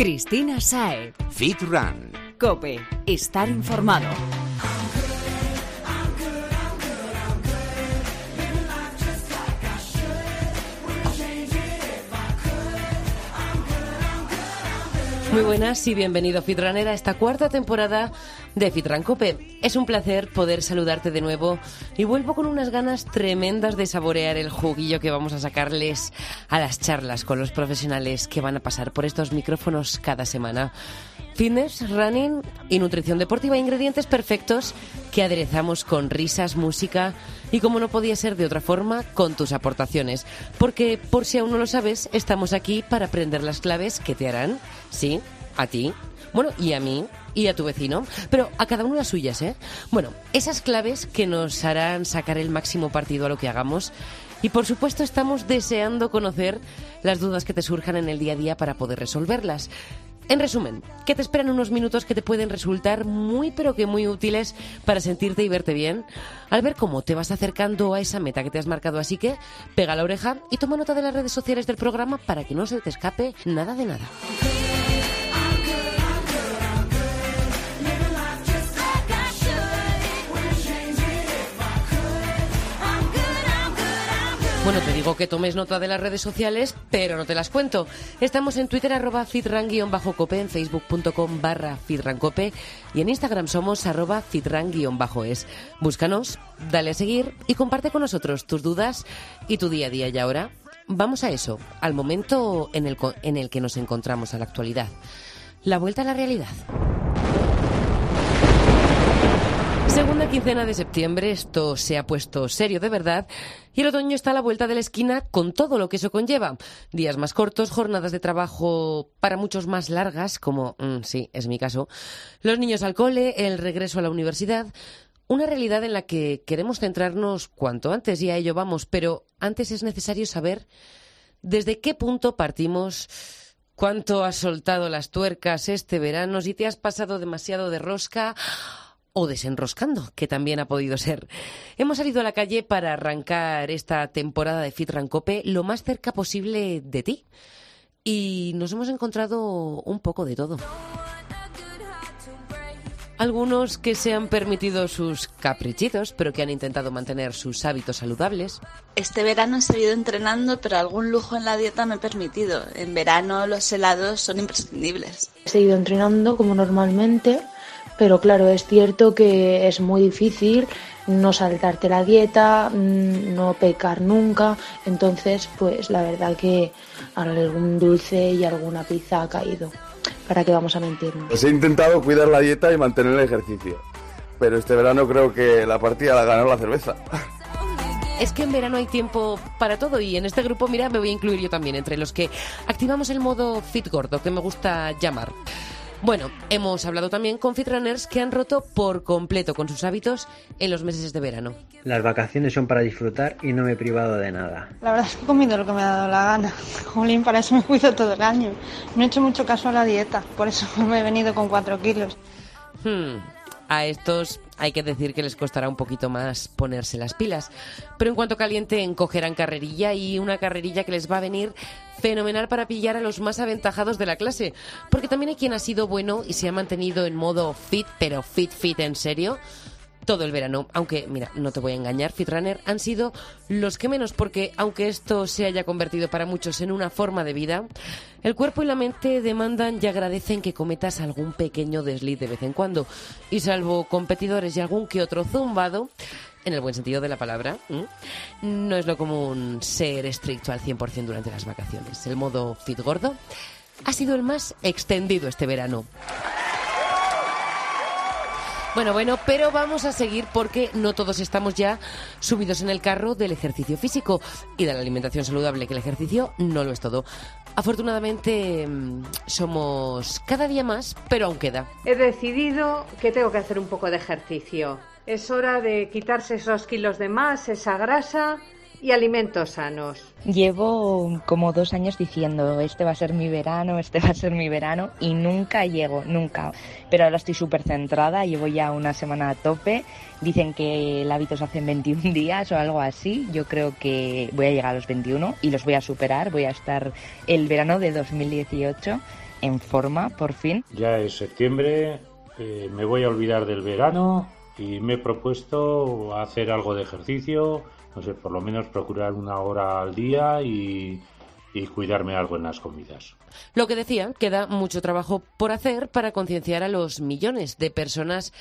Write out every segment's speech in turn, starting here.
Cristina Sae. Fit Run. Cope. Estar informado. Muy buenas y bienvenido Fitrunner a esta cuarta temporada de Fitran Cope. Es un placer poder saludarte de nuevo y vuelvo con unas ganas tremendas de saborear el juguillo que vamos a sacarles a las charlas con los profesionales que van a pasar por estos micrófonos cada semana. Fitness, running y nutrición deportiva, ingredientes perfectos que aderezamos con risas, música y como no podía ser de otra forma, con tus aportaciones. Porque por si aún no lo sabes, estamos aquí para aprender las claves que te harán, sí, a ti, bueno, y a mí, y a tu vecino, pero a cada uno las suyas, ¿eh? Bueno, esas claves que nos harán sacar el máximo partido a lo que hagamos. Y por supuesto estamos deseando conocer las dudas que te surjan en el día a día para poder resolverlas. En resumen, que te esperan unos minutos que te pueden resultar muy pero que muy útiles para sentirte y verte bien al ver cómo te vas acercando a esa meta que te has marcado. Así que pega la oreja y toma nota de las redes sociales del programa para que no se te escape nada de nada. Bueno, te digo que tomes nota de las redes sociales, pero no te las cuento. Estamos en Twitter arroba fitran-cope, en facebook.com barra fitrancope y en Instagram somos arroba fitran-es. Búscanos, dale a seguir y comparte con nosotros tus dudas y tu día a día. Y ahora vamos a eso, al momento en el, en el que nos encontramos a la actualidad. La vuelta a la realidad. Segunda quincena de septiembre, esto se ha puesto serio de verdad y el otoño está a la vuelta de la esquina con todo lo que eso conlleva. Días más cortos, jornadas de trabajo para muchos más largas, como mm, sí, es mi caso, los niños al cole, el regreso a la universidad, una realidad en la que queremos centrarnos cuanto antes y a ello vamos, pero antes es necesario saber desde qué punto partimos cuánto has soltado las tuercas este verano, si te has pasado demasiado de rosca o desenroscando, que también ha podido ser. Hemos salido a la calle para arrancar esta temporada de Fit Rancope lo más cerca posible de ti. Y nos hemos encontrado un poco de todo. Algunos que se han permitido sus caprichitos, pero que han intentado mantener sus hábitos saludables. Este verano he seguido entrenando, pero algún lujo en la dieta me he permitido. En verano los helados son imprescindibles. He seguido entrenando como normalmente, pero claro, es cierto que es muy difícil no saltarte la dieta, mm, no pecar nunca, entonces pues la verdad que algún dulce y alguna pizza ha caído. ¿Para qué vamos a mentirnos? Pues he intentado cuidar la dieta y mantener el ejercicio, pero este verano creo que la partida la ganó la cerveza. Es que en verano hay tiempo para todo y en este grupo, mira, me voy a incluir yo también entre los que activamos el modo fit gordo, que me gusta llamar. Bueno, hemos hablado también con fitrunners que han roto por completo con sus hábitos en los meses de verano. Las vacaciones son para disfrutar y no me he privado de nada. La verdad es que he comido lo que me ha dado la gana. Jolín, para eso me cuido todo el año. No he hecho mucho caso a la dieta, por eso me he venido con cuatro kilos. Hmm, A estos hay que decir que les costará un poquito más ponerse las pilas. Pero en cuanto caliente, encogerán carrerilla y una carrerilla que les va a venir fenomenal para pillar a los más aventajados de la clase. Porque también hay quien ha sido bueno y se ha mantenido en modo fit, pero fit, fit en serio todo el verano. Aunque, mira, no te voy a engañar, Fitrunner han sido los que menos, porque aunque esto se haya convertido para muchos en una forma de vida, el cuerpo y la mente demandan y agradecen que cometas algún pequeño desliz de vez en cuando. Y salvo competidores y algún que otro zumbado, en el buen sentido de la palabra, no es lo común ser estricto al 100% durante las vacaciones. El modo fit gordo ha sido el más extendido este verano. Bueno, bueno, pero vamos a seguir porque no todos estamos ya subidos en el carro del ejercicio físico y de la alimentación saludable, que el ejercicio no lo es todo. Afortunadamente mm, somos cada día más, pero aún queda. He decidido que tengo que hacer un poco de ejercicio. Es hora de quitarse esos kilos de más, esa grasa y alimentos sanos. Llevo como dos años diciendo, este va a ser mi verano, este va a ser mi verano, y nunca llego, nunca. Pero ahora estoy súper centrada, llevo ya una semana a tope. Dicen que el hábito se hace en 21 días o algo así. Yo creo que voy a llegar a los 21 y los voy a superar. Voy a estar el verano de 2018 en forma, por fin. Ya es septiembre, eh, me voy a olvidar del verano y me he propuesto hacer algo de ejercicio, no sé, por lo menos procurar una hora al día y, cuidarme algo en las comidas. Lo que decía, queda mucho trabajo por hacer para concienciar a los millones de personas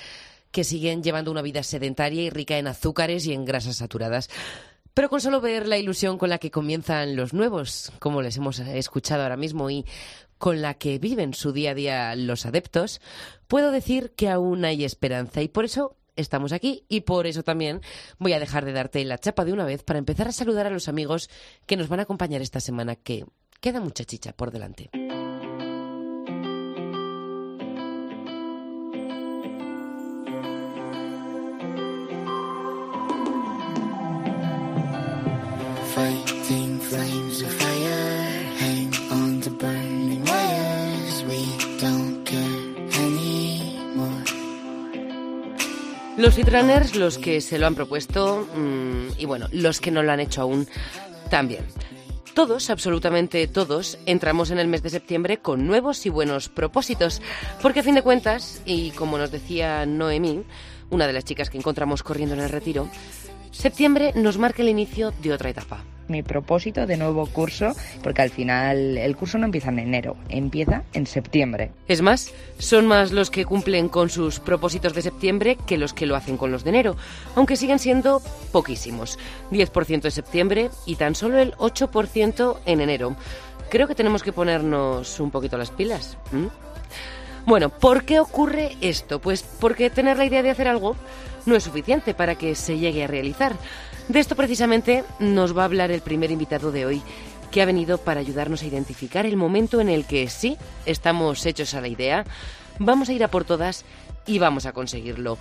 que siguen llevando una vida sedentaria y rica en azúcares y en grasas saturadas. Pero con solo ver la ilusión con la que comienzan los nuevos, como les hemos escuchado ahora mismo, y con la que viven su día a día los adeptos, puedo decir que aún hay esperanza y por eso estamos aquí y por eso también voy a dejar de darte la chapa de una vez para empezar a saludar a los amigos que nos van a acompañar esta semana, que queda mucha chicha por delante. Los Fitrunners, los que se lo han propuesto mm, y bueno, los que no lo han hecho aún también. Todos, absolutamente todos, entramos en el mes de septiembre con nuevos y buenos propósitos, porque a fin de cuentas, y como nos decía Noemí, una de las chicas que encontramos corriendo en el retiro, septiembre nos marca el inicio de otra etapa mi propósito de nuevo curso, porque al final el curso no empieza en enero, empieza en septiembre. Es más, son más los que cumplen con sus propósitos de septiembre que los que lo hacen con los de enero, aunque siguen siendo poquísimos. 10% de septiembre y tan solo el 8% en enero. Creo que tenemos que ponernos un poquito las pilas. Bueno, ¿por qué ocurre esto? Pues porque tener la idea de hacer algo no es suficiente para que se llegue a realizar. De esto precisamente nos va a hablar el primer invitado de hoy, que ha venido para ayudarnos a identificar el momento en el que sí estamos hechos a la idea, vamos a ir a por todas y vamos a conseguirlo.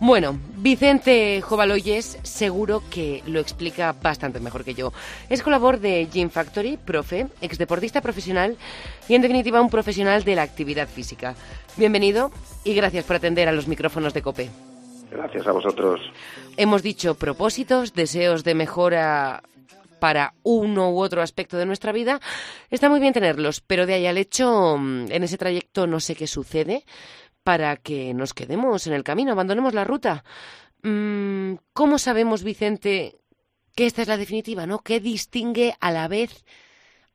Bueno, Vicente Jovaloyes seguro que lo explica bastante mejor que yo. Es colaborador de Gym Factory, profe, exdeportista profesional y en definitiva un profesional de la actividad física. Bienvenido y gracias por atender a los micrófonos de COPE. Gracias a vosotros. Hemos dicho propósitos, deseos de mejora para uno u otro aspecto de nuestra vida, está muy bien tenerlos, pero de ahí al hecho, mm, en ese trayecto no sé qué sucede para que nos quedemos en el camino, abandonemos la ruta. Mm, ¿Cómo sabemos, Vicente, que esta es la definitiva, no? ¿Qué distingue a la vez,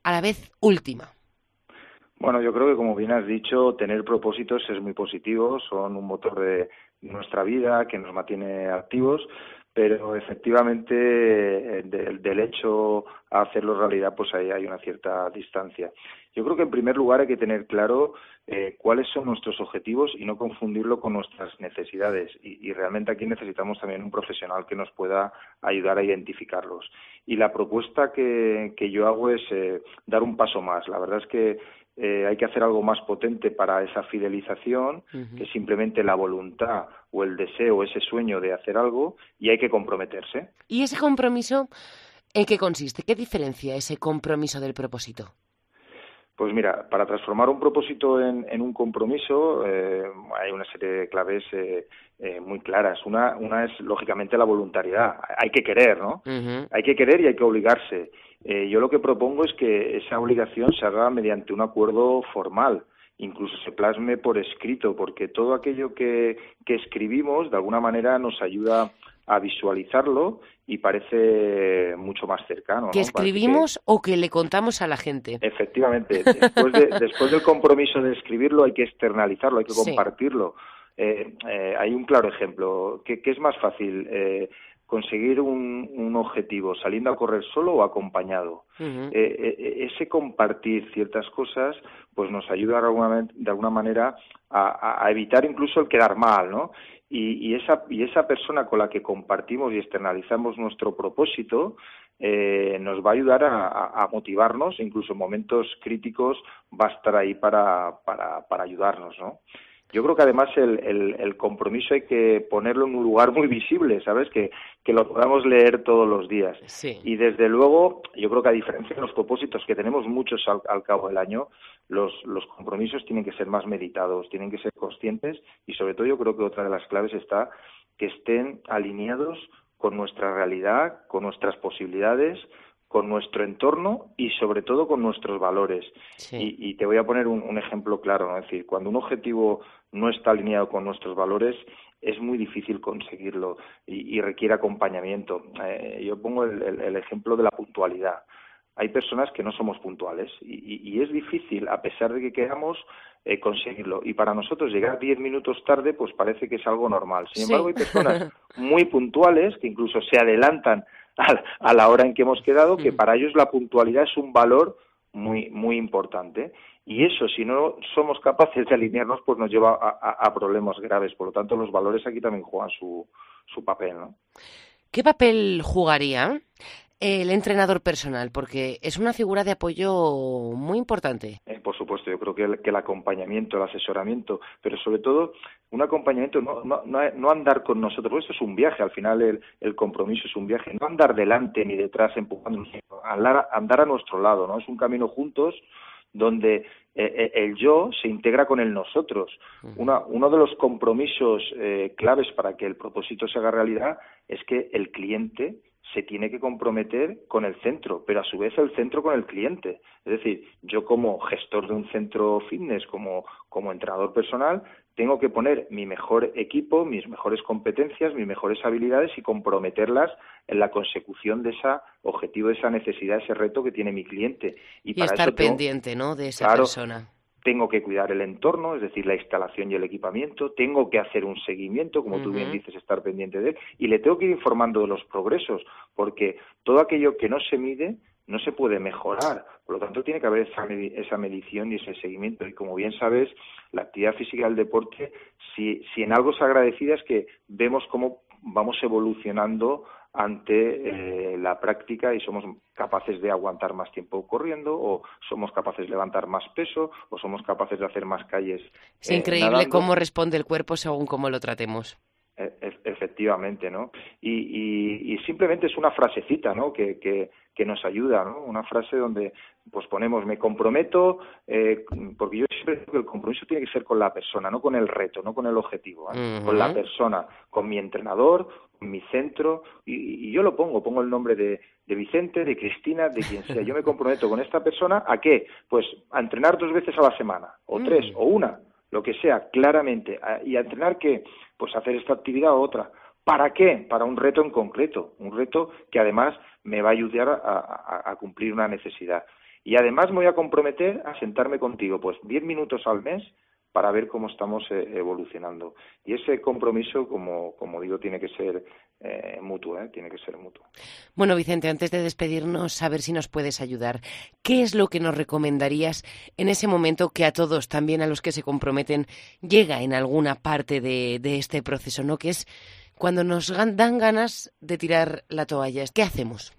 a la vez última? Bueno, yo creo que como bien has dicho, tener propósitos es muy positivo, son un motor de, nuestra vida, que nos mantiene activos, pero efectivamente eh, del, hecho a hacerlo realidad, pues ahí hay una cierta distancia. Yo creo que en primer lugar hay que tener claro eh, cuáles son nuestros objetivos y no confundirlo con nuestras necesidades. Y, y, realmente aquí necesitamos también un profesional que nos pueda ayudar a identificarlos. Y la propuesta que, que yo hago es eh, dar un paso más. La verdad es que eh, hay que hacer algo más potente para esa fidelización que simplemente la voluntad o el deseo, ese sueño de hacer algo y hay que comprometerse. ¿Y ese compromiso en qué consiste? ¿Qué diferencia ese compromiso del propósito? Pues mira, para transformar un propósito en, un compromiso eh, hay una serie de claves eh, muy claras. Una, una es, lógicamente, la voluntariedad. Hay que querer, ¿no? Hay que querer y hay que obligarse. Eh, yo lo que propongo es que esa obligación se haga mediante un acuerdo formal, incluso se plasme por escrito, porque todo aquello que, que escribimos de alguna manera nos ayuda a visualizarlo y parece mucho más cercano. ¿Que escribimos o que le contamos a la gente? Efectivamente. Después, después del compromiso de escribirlo hay que externalizarlo, hay que compartirlo. Eh, eh, hay un claro ejemplo. ¿Qué, qué es más fácil? Eh, conseguir un, un, objetivo saliendo a correr solo o acompañado. Eh, eh, ese compartir ciertas cosas pues nos ayuda de alguna, de alguna manera a, a, evitar incluso el quedar mal, ¿no? Y, y, esa, y esa persona con la que compartimos y externalizamos nuestro propósito eh, nos va a ayudar a, a, motivarnos, incluso en momentos críticos va a estar ahí para, para, para ayudarnos, ¿no? Yo creo que además el, el, compromiso hay que ponerlo en un lugar muy visible, ¿sabes? Que, que lo podamos leer todos los días. Y desde luego, yo creo que a diferencia de los propósitos, que tenemos muchos al, cabo del año, los, los compromisos tienen que ser más meditados, tienen que ser conscientes y sobre todo yo creo que otra de las claves está que estén alineados con nuestra realidad, con nuestras posibilidades, con nuestro entorno y sobre todo con nuestros valores. Y, te voy a poner un, ejemplo claro, es decir, cuando un objetivo no está alineado con nuestros valores, es muy difícil conseguirlo y, requiere acompañamiento. Eh, yo pongo el, ejemplo de la puntualidad. Hay personas que no somos puntuales y, es difícil, a pesar de que queramos, eh, conseguirlo. Y para nosotros llegar diez minutos tarde, pues parece que es algo normal. Sin embargo, hay personas muy puntuales que incluso se adelantan a, la hora en que hemos quedado, que mm. para ellos la puntualidad es un valor muy, muy importante. Y eso, si no somos capaces de alinearnos, pues nos lleva a, problemas graves. Por lo tanto, los valores aquí también juegan su, su papel, ¿no? ¿Qué papel jugaría el entrenador personal? Porque es una figura de apoyo muy importante. Eh, por supuesto, yo creo que el, que el, acompañamiento, el asesoramiento, pero sobre todo un acompañamiento, no, no, no, andar con nosotros, esto es un viaje, al final el, el, compromiso es un viaje, no andar delante ni detrás empujando, andar, andar a nuestro lado, ¿no? Es un camino juntos donde eh, eh, el yo se integra con el nosotros. Una, uno de los compromisos claves para que el propósito se haga realidad es que el cliente se tiene que comprometer con el centro, pero a su vez el centro con el cliente. Es decir, yo como gestor de un centro fitness, como, como entrenador personal, tengo que poner mi mejor equipo, mis mejores competencias, mis mejores habilidades y comprometerlas en la consecución de ese objetivo, de esa necesidad, ese reto que tiene mi cliente. Y, estar pendiente, ¿no?, de esa persona tengo que cuidar el entorno, es decir, la instalación y el equipamiento, tengo que hacer un seguimiento, como tú bien dices, estar pendiente de él, y le tengo que ir informando de los progresos, porque todo aquello que no se mide no se puede mejorar. Por lo tanto, tiene que haber esa, esa medición y ese seguimiento. Y como bien sabes, la actividad física del deporte, si, si en algo es agradecida, es que vemos cómo vamos evolucionando ante eh, la práctica y somos capaces de aguantar más tiempo corriendo o somos capaces de levantar más peso o somos capaces de hacer más calles. Es increíble cómo responde el cuerpo según cómo lo tratemos. E, e, efectivamente, ¿no? Y, simplemente es una frasecita, ¿no? Que, que, nos ayuda, ¿no? Una frase donde pues ponemos me comprometo, eh, porque yo siempre digo que el compromiso tiene que ser con la persona, no con el reto, no con el objetivo, ¿eh? con la persona, con mi entrenador, con mi centro, y, yo lo pongo, pongo el nombre de, de Vicente, de Cristina, de quien sea. Yo me comprometo con esta persona a qué? Pues a entrenar dos veces a la semana, o tres, o una, lo que sea, claramente, y a entrenar que pues hacer esta actividad o otra. ¿Para qué? Para un reto en concreto, un reto que además me va a ayudar a, cumplir una necesidad. Y además me voy a comprometer a sentarme contigo, pues diez minutos al mes para ver cómo estamos eh, evolucionando. Y ese compromiso, como, como digo, tiene que ser eh, mutuo, ¿eh? tiene que ser mutuo. Bueno, Vicente, antes de despedirnos, a ver si nos puedes ayudar. ¿Qué es lo que nos recomendarías en ese momento que a todos, también a los que se comprometen, llega en alguna parte de, este proceso, ¿no? Que es cuando nos dan ganas de tirar la toalla. ¿Qué hacemos?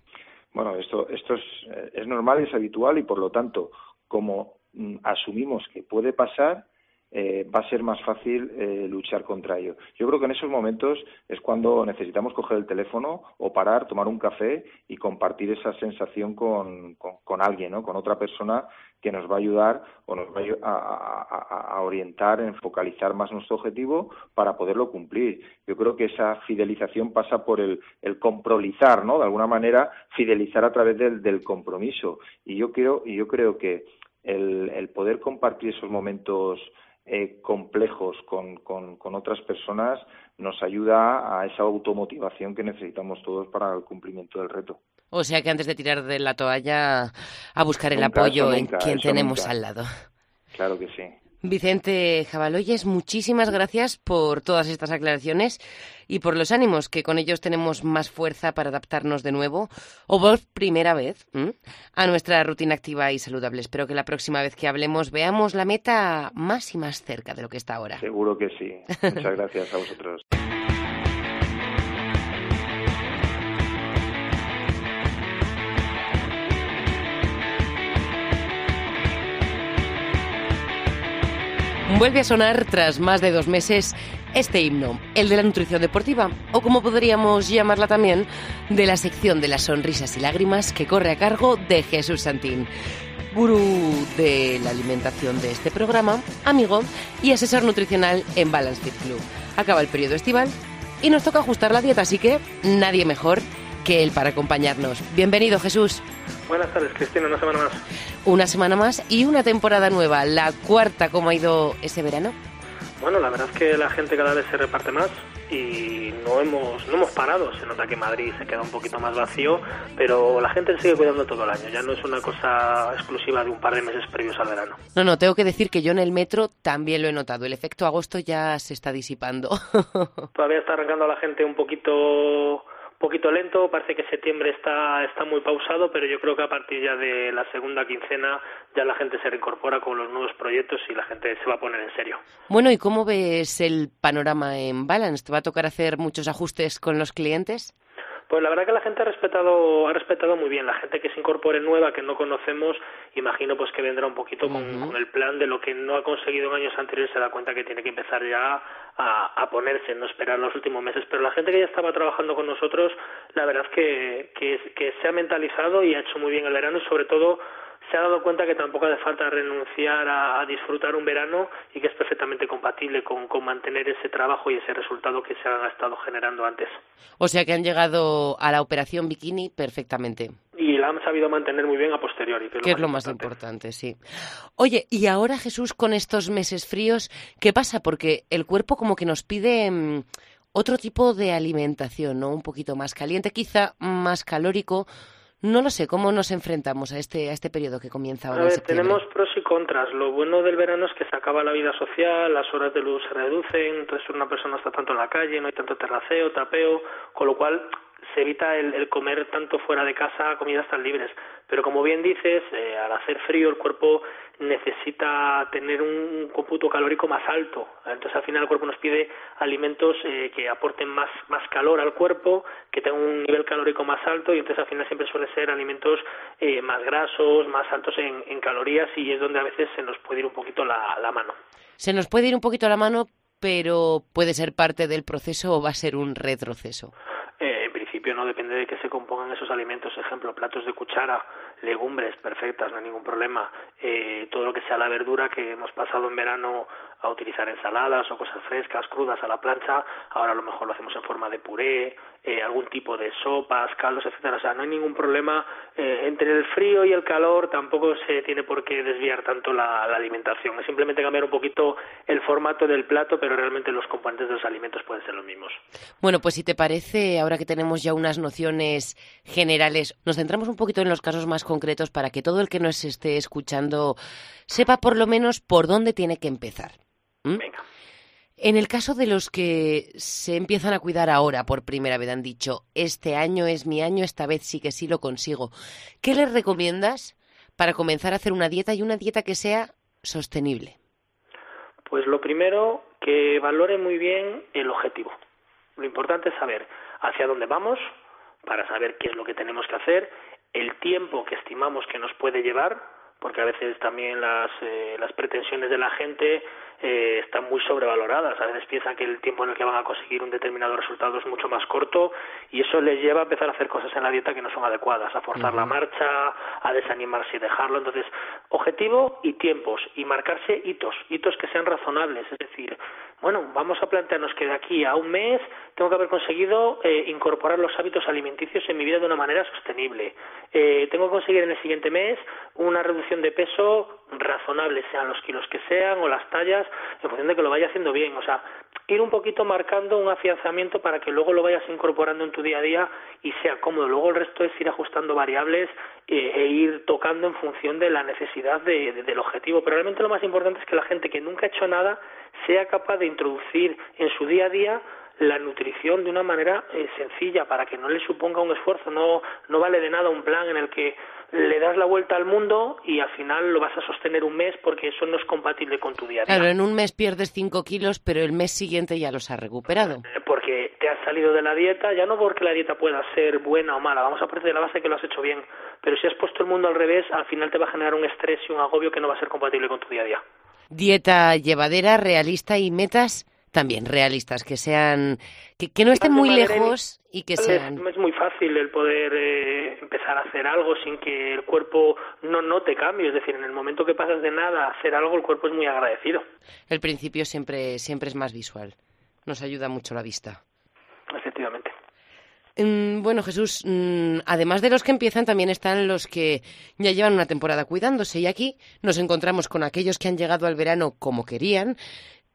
Bueno, esto, esto es, eh, es normal, es habitual y por lo tanto, como mm, asumimos que puede pasar, eh, va a ser más fácil eh, luchar contra ello. Yo creo que en esos momentos es cuando necesitamos coger el teléfono o parar, tomar un café y compartir esa sensación con, con, alguien, ¿no? con otra persona que nos va a ayudar o nos va a, a, orientar, en focalizar más nuestro objetivo para poderlo cumplir. Yo creo que esa fidelización pasa por el, el comprolizar, ¿no? De alguna manera, fidelizar a través del, del compromiso. Y yo creo, y yo creo que el, el poder compartir esos momentos eh, complejos con, con, otras personas nos ayuda a esa automotivación que necesitamos todos para el cumplimiento del reto. O sea que antes de tirar de la toalla, a buscar el apoyo en quien tenemos al lado. Claro que sí. Vicente Jabaloyes, muchísimas gracias por todas estas aclaraciones y por los ánimos, que con ellos tenemos más fuerza para adaptarnos de nuevo, o por primera vez, a nuestra rutina activa y saludable. Espero que la próxima vez que hablemos veamos la meta más y más cerca de lo que está ahora. Seguro que sí. Muchas gracias a vosotros. Vuelve a sonar tras más de dos meses este himno, el de la nutrición deportiva, o como podríamos llamarla también, de la sección de las sonrisas y lágrimas que corre a cargo de Jesús Santín, gurú de la alimentación de este programa, amigo y asesor nutricional en Balance Fit Club. Acaba el periodo estival y nos toca ajustar la dieta, así que nadie mejor que él para acompañarnos. Bienvenido, Jesús. Buenas tardes, Cristina, una semana más. Una semana más y una temporada nueva, la cuarta, ¿cómo ha ido ese verano? Bueno, la verdad es que la gente cada vez se reparte más y no hemos, no hemos parado. Se nota que Madrid se queda un poquito más vacío, pero la gente sigue cuidando todo el año. Ya no es una cosa exclusiva de un par de meses previos al verano. No, no, tengo que decir que yo en el metro también lo he notado. El efecto agosto ya se está disipando. Todavía está arrancando a la gente un poquito poquito lento, parece que septiembre está, está muy pausado, pero yo creo que a partir ya de la segunda quincena ya la gente se reincorpora con los nuevos proyectos y la gente se va a poner en serio. Bueno, ¿y cómo ves el panorama en Balance? ¿Te va a tocar hacer muchos ajustes con los clientes? Pues la verdad que la gente ha respetado, ha respetado muy bien. La gente que se incorpore nueva, que no conocemos, imagino pues que vendrá un poquito con, el plan de lo que no ha conseguido en años anteriores, se da cuenta que tiene que empezar ya a, ponerse, no esperar los últimos meses. Pero la gente que ya estaba trabajando con nosotros, la verdad que, que, que se ha mentalizado y ha hecho muy bien el verano y sobre todo se ha dado cuenta que tampoco hace falta renunciar a, disfrutar un verano y que es perfectamente compatible con, mantener ese trabajo y ese resultado que se ha estado generando antes. O sea que han llegado a la operación bikini perfectamente. Y la han sabido mantener muy bien a posteriori. Que, es lo más importante, sí. Oye, y ahora Jesús, con estos meses fríos, ¿qué pasa? Porque el cuerpo como que nos pide... Mm, otro tipo de alimentación, ¿no? Un poquito más caliente, quizá más calórico, no lo sé, ¿cómo nos enfrentamos a este, a este periodo que comienza ahora? A ver, tenemos pros y contras. Lo bueno del verano es que se acaba la vida social, las horas de luz se reducen, entonces una persona está tanto en la calle, no hay tanto terraceo, tapeo, con lo cual se evita el, comer tanto fuera de casa comidas tan libres. Pero como bien dices, eh, al hacer frío el cuerpo necesita tener un cómputo calórico más alto. Entonces al final el cuerpo nos pide alimentos eh, que aporten más, calor al cuerpo, que tengan un nivel calórico más alto y entonces al final siempre suelen ser alimentos eh, más grasos, más altos en, en, calorías y es donde a veces se nos puede ir un poquito la mano. Se nos puede ir un poquito la mano, pero puede ser parte del proceso o va a ser un retroceso no depende de que se compongan esos alimentos. Ejemplo, platos de cuchara, legumbres perfectas, no hay ningún problema. Eh, todo lo que sea la verdura que hemos pasado en verano a utilizar ensaladas o cosas frescas, crudas a la plancha, ahora a lo mejor lo hacemos en forma de puré, eh, algún tipo de sopas, caldos, etcétera. O sea, no hay ningún problema. Eh, entre el frío y el calor tampoco se tiene por qué desviar tanto la, la, alimentación. Es simplemente cambiar un poquito el formato del plato, pero realmente los componentes de los alimentos pueden ser los mismos. Bueno, pues si te parece, ahora que tenemos ya unas nociones generales, nos centramos un poquito en los casos más concretos para que todo el que nos esté escuchando sepa por lo menos por dónde tiene que empezar. ¿Mm? Venga. En el caso de los que se empiezan a cuidar ahora por primera vez, han dicho, este año es mi año, esta vez sí que sí lo consigo. ¿Qué les recomiendas para comenzar a hacer una dieta y una dieta que sea sostenible? Pues lo primero, que valore muy bien el objetivo. Lo importante es saber hacia dónde vamos, para saber qué es lo que tenemos que hacer, el tiempo que estimamos que nos puede llevar, porque a veces también las, eh, las pretensiones de la gente eh, están muy sobrevaloradas. A veces piensan que el tiempo en el que van a conseguir un determinado resultado es mucho más corto y eso les lleva a empezar a hacer cosas en la dieta que no son adecuadas, a forzar la marcha, a desanimarse y dejarlo. Entonces, objetivo y tiempos y marcarse hitos, hitos que sean razonables. Es decir, bueno, vamos a plantearnos que de aquí a un mes tengo que haber conseguido eh, incorporar los hábitos alimenticios en mi vida de una manera sostenible. Eh, tengo que conseguir en el siguiente mes una reducción de peso razonable, sean los kilos que sean o las tallas, en función de que lo vaya haciendo bien. O sea, ir un poquito marcando un afianzamiento para que luego lo vayas incorporando en tu día a día y sea cómodo. Luego el resto es ir ajustando variables eh, e ir tocando en función de la necesidad del objetivo. Pero realmente lo más importante es que la gente que nunca ha hecho nada sea capaz de introducir en su día a día la nutrición de una manera eh, sencilla para que no le suponga un esfuerzo. No, no vale de nada un plan en el que le das la vuelta al mundo y al final lo vas a sostener un mes porque eso no es compatible con tu día a día. Claro, en un mes pierdes 5 kilos, pero el mes siguiente ya los has recuperado. Eh, porque te has salido de la dieta, ya no porque la dieta pueda ser buena o mala, vamos a partir de la base que lo has hecho bien, pero si has puesto el mundo al revés, al final te va a generar un estrés y un agobio que no va a ser compatible con tu día a día. Dieta llevadera, realista y metas también realistas, que sean, que, no estén muy lejos y que sean... Es, es muy fácil el poder eh, empezar a hacer algo sin que el cuerpo no note cambio, es decir, en el momento que pasas de nada a hacer algo, el cuerpo es muy agradecido. El principio siempre, siempre es más visual, nos ayuda mucho la vista. Efectivamente. Mm, bueno, Jesús, mm, además de los que empiezan, también están los que ya llevan una temporada cuidándose. Y aquí nos encontramos con aquellos que han llegado al verano como querían.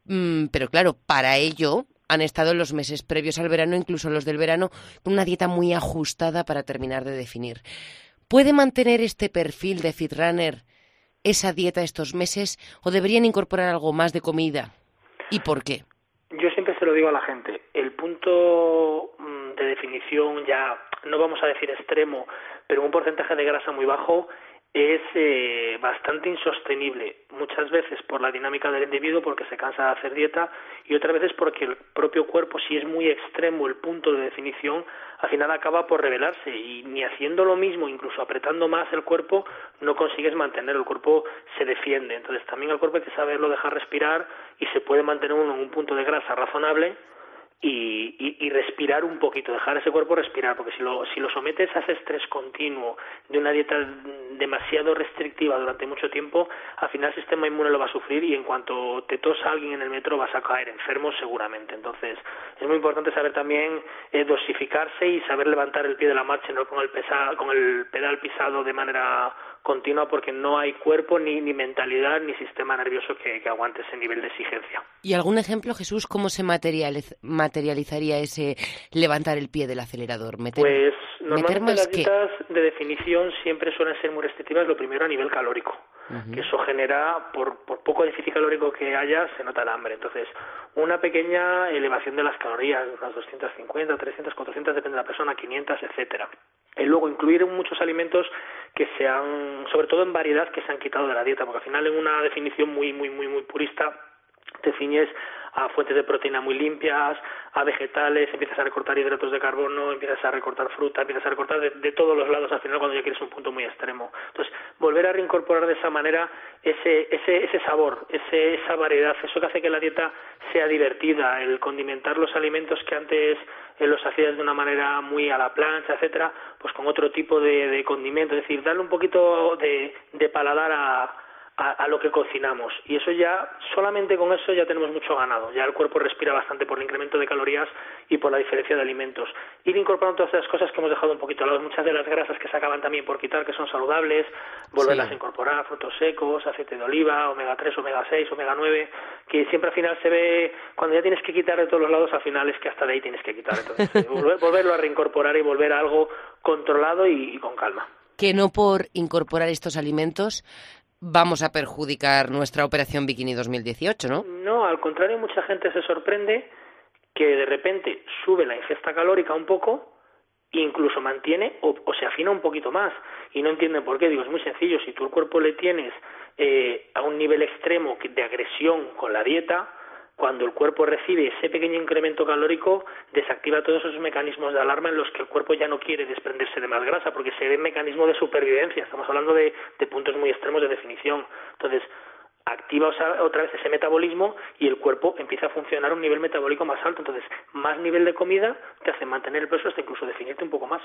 Mm, pero claro, para ello han estado en los meses previos al verano, incluso los del verano, con una dieta muy ajustada para terminar de definir. ¿Puede mantener este perfil de fitrunner esa dieta estos meses o deberían incorporar algo más de comida? ¿Y por qué? Se lo digo a la gente. El punto mm, de definición ya, no vamos a decir extremo, pero un porcentaje de grasa muy bajo es eh, bastante insostenible, muchas veces por la dinámica del individuo, porque se cansa de hacer dieta, y otras veces porque el propio cuerpo, si es muy extremo el punto de definición, al final acaba por revelarse, y ni haciendo lo mismo, incluso apretando más el cuerpo, no consigues mantener, el cuerpo se defiende. Entonces también al cuerpo hay que saberlo dejar respirar y se puede mantener uno en un punto de grasa razonable, y, y, respirar un poquito, dejar ese cuerpo respirar, porque si lo, si lo sometes a ese estrés continuo de una dieta demasiado restrictiva durante mucho tiempo, al final el sistema inmune lo va a sufrir y en cuanto te tosa alguien en el metro vas a caer enfermo seguramente. Entonces es muy importante saber también eh, dosificarse y saber levantar el pie de la marcha, no con el, pesa, con el pedal pisado de manera continua porque no hay cuerpo ni, ni mentalidad ni sistema nervioso que, aguante ese nivel de exigencia. ¿Y algún ejemplo, Jesús, cómo se materializaría ese levantar el pie del acelerador? pues normalmente las dietas de definición siempre suelen ser muy restrictivas, lo primero a nivel calórico. que eso genera, por, por poco déficit calórico que haya, se nota el hambre. Entonces, una pequeña elevación de las calorías, unas 250, 300, 400, depende de la persona, 500, etcétera. Y luego incluir muchos alimentos que sean, sobre todo en variedad, que se han quitado de la dieta, porque al final en una definición muy, muy, muy, muy purista te ciñes a fuentes de proteína muy limpias, a vegetales, empiezas a recortar hidratos de carbono, empiezas a recortar fruta, empiezas a recortar de, todos los lados al final cuando ya quieres un punto muy extremo. Entonces, volver a reincorporar de esa manera ese, ese, ese sabor, ese, esa variedad, eso que hace que la dieta sea divertida, el condimentar los alimentos que antes eh, los hacías de una manera muy a la plancha, etcétera, pues con otro tipo de, de condimento, es decir, darle un poquito de, de paladar a a, lo que cocinamos. Y eso ya, solamente con eso ya tenemos mucho ganado. Ya el cuerpo respira bastante por el incremento de calorías y por la diferencia de alimentos. Ir incorporando todas esas cosas que hemos dejado un poquito a lado, muchas de las grasas que se acaban también por quitar, que son saludables, volverlas a incorporar, frutos secos, aceite de oliva, omega 3, omega 6, omega 9, que siempre al final se ve, cuando ya tienes que quitar de todos los lados, al final es que hasta de ahí tienes que quitar. Entonces, volverlo a reincorporar y volver a algo controlado y con calma que no por incorporar estos alimentos vamos a perjudicar nuestra operación Bikini 2018, ¿no? No, al contrario, mucha gente se sorprende que de repente sube la ingesta calórica un poco incluso mantiene o, se afina un poquito más y no entienden por qué. Digo, es muy sencillo, si tú el cuerpo le tienes eh, a un nivel extremo de agresión con la dieta, cuando el cuerpo recibe ese pequeño incremento calórico, desactiva todos esos mecanismos de alarma en los que el cuerpo ya no quiere desprenderse de más grasa, porque se ve mecanismo de supervivencia. Estamos hablando de, de puntos muy extremos de definición. Entonces, activa otra vez ese metabolismo y el cuerpo empieza a funcionar a un nivel metabólico más alto. Entonces, más nivel de comida te hace mantener el peso hasta incluso definirte un poco más.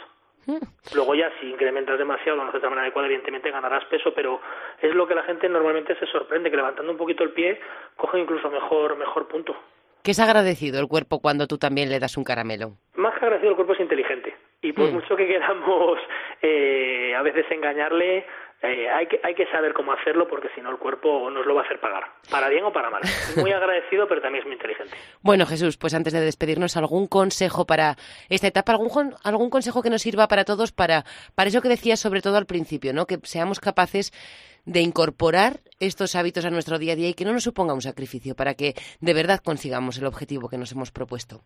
Hmm. Luego ya, si incrementas demasiado no haces de manera adecuada, evidentemente ganarás peso, pero es lo que la gente normalmente se sorprende, que levantando un poquito el pie, coge incluso mejor, mejor punto. ¿Qué es agradecido el cuerpo cuando tú también le das un caramelo? Más que agradecido, el cuerpo es inteligente. Y por hmm. mucho que queramos eh, a veces engañarle, eh, hay, que, saber cómo hacerlo porque si no el cuerpo nos lo va a hacer pagar, para bien o para mal. Muy agradecido, pero también es muy inteligente. Bueno, Jesús, pues antes de despedirnos, ¿algún consejo para esta etapa? ¿Algún, algún consejo que nos sirva para todos para, para eso que decías sobre todo al principio, ¿no? que seamos capaces de incorporar estos hábitos a nuestro día a día y que no nos suponga un sacrificio para que de verdad consigamos el objetivo que nos hemos propuesto?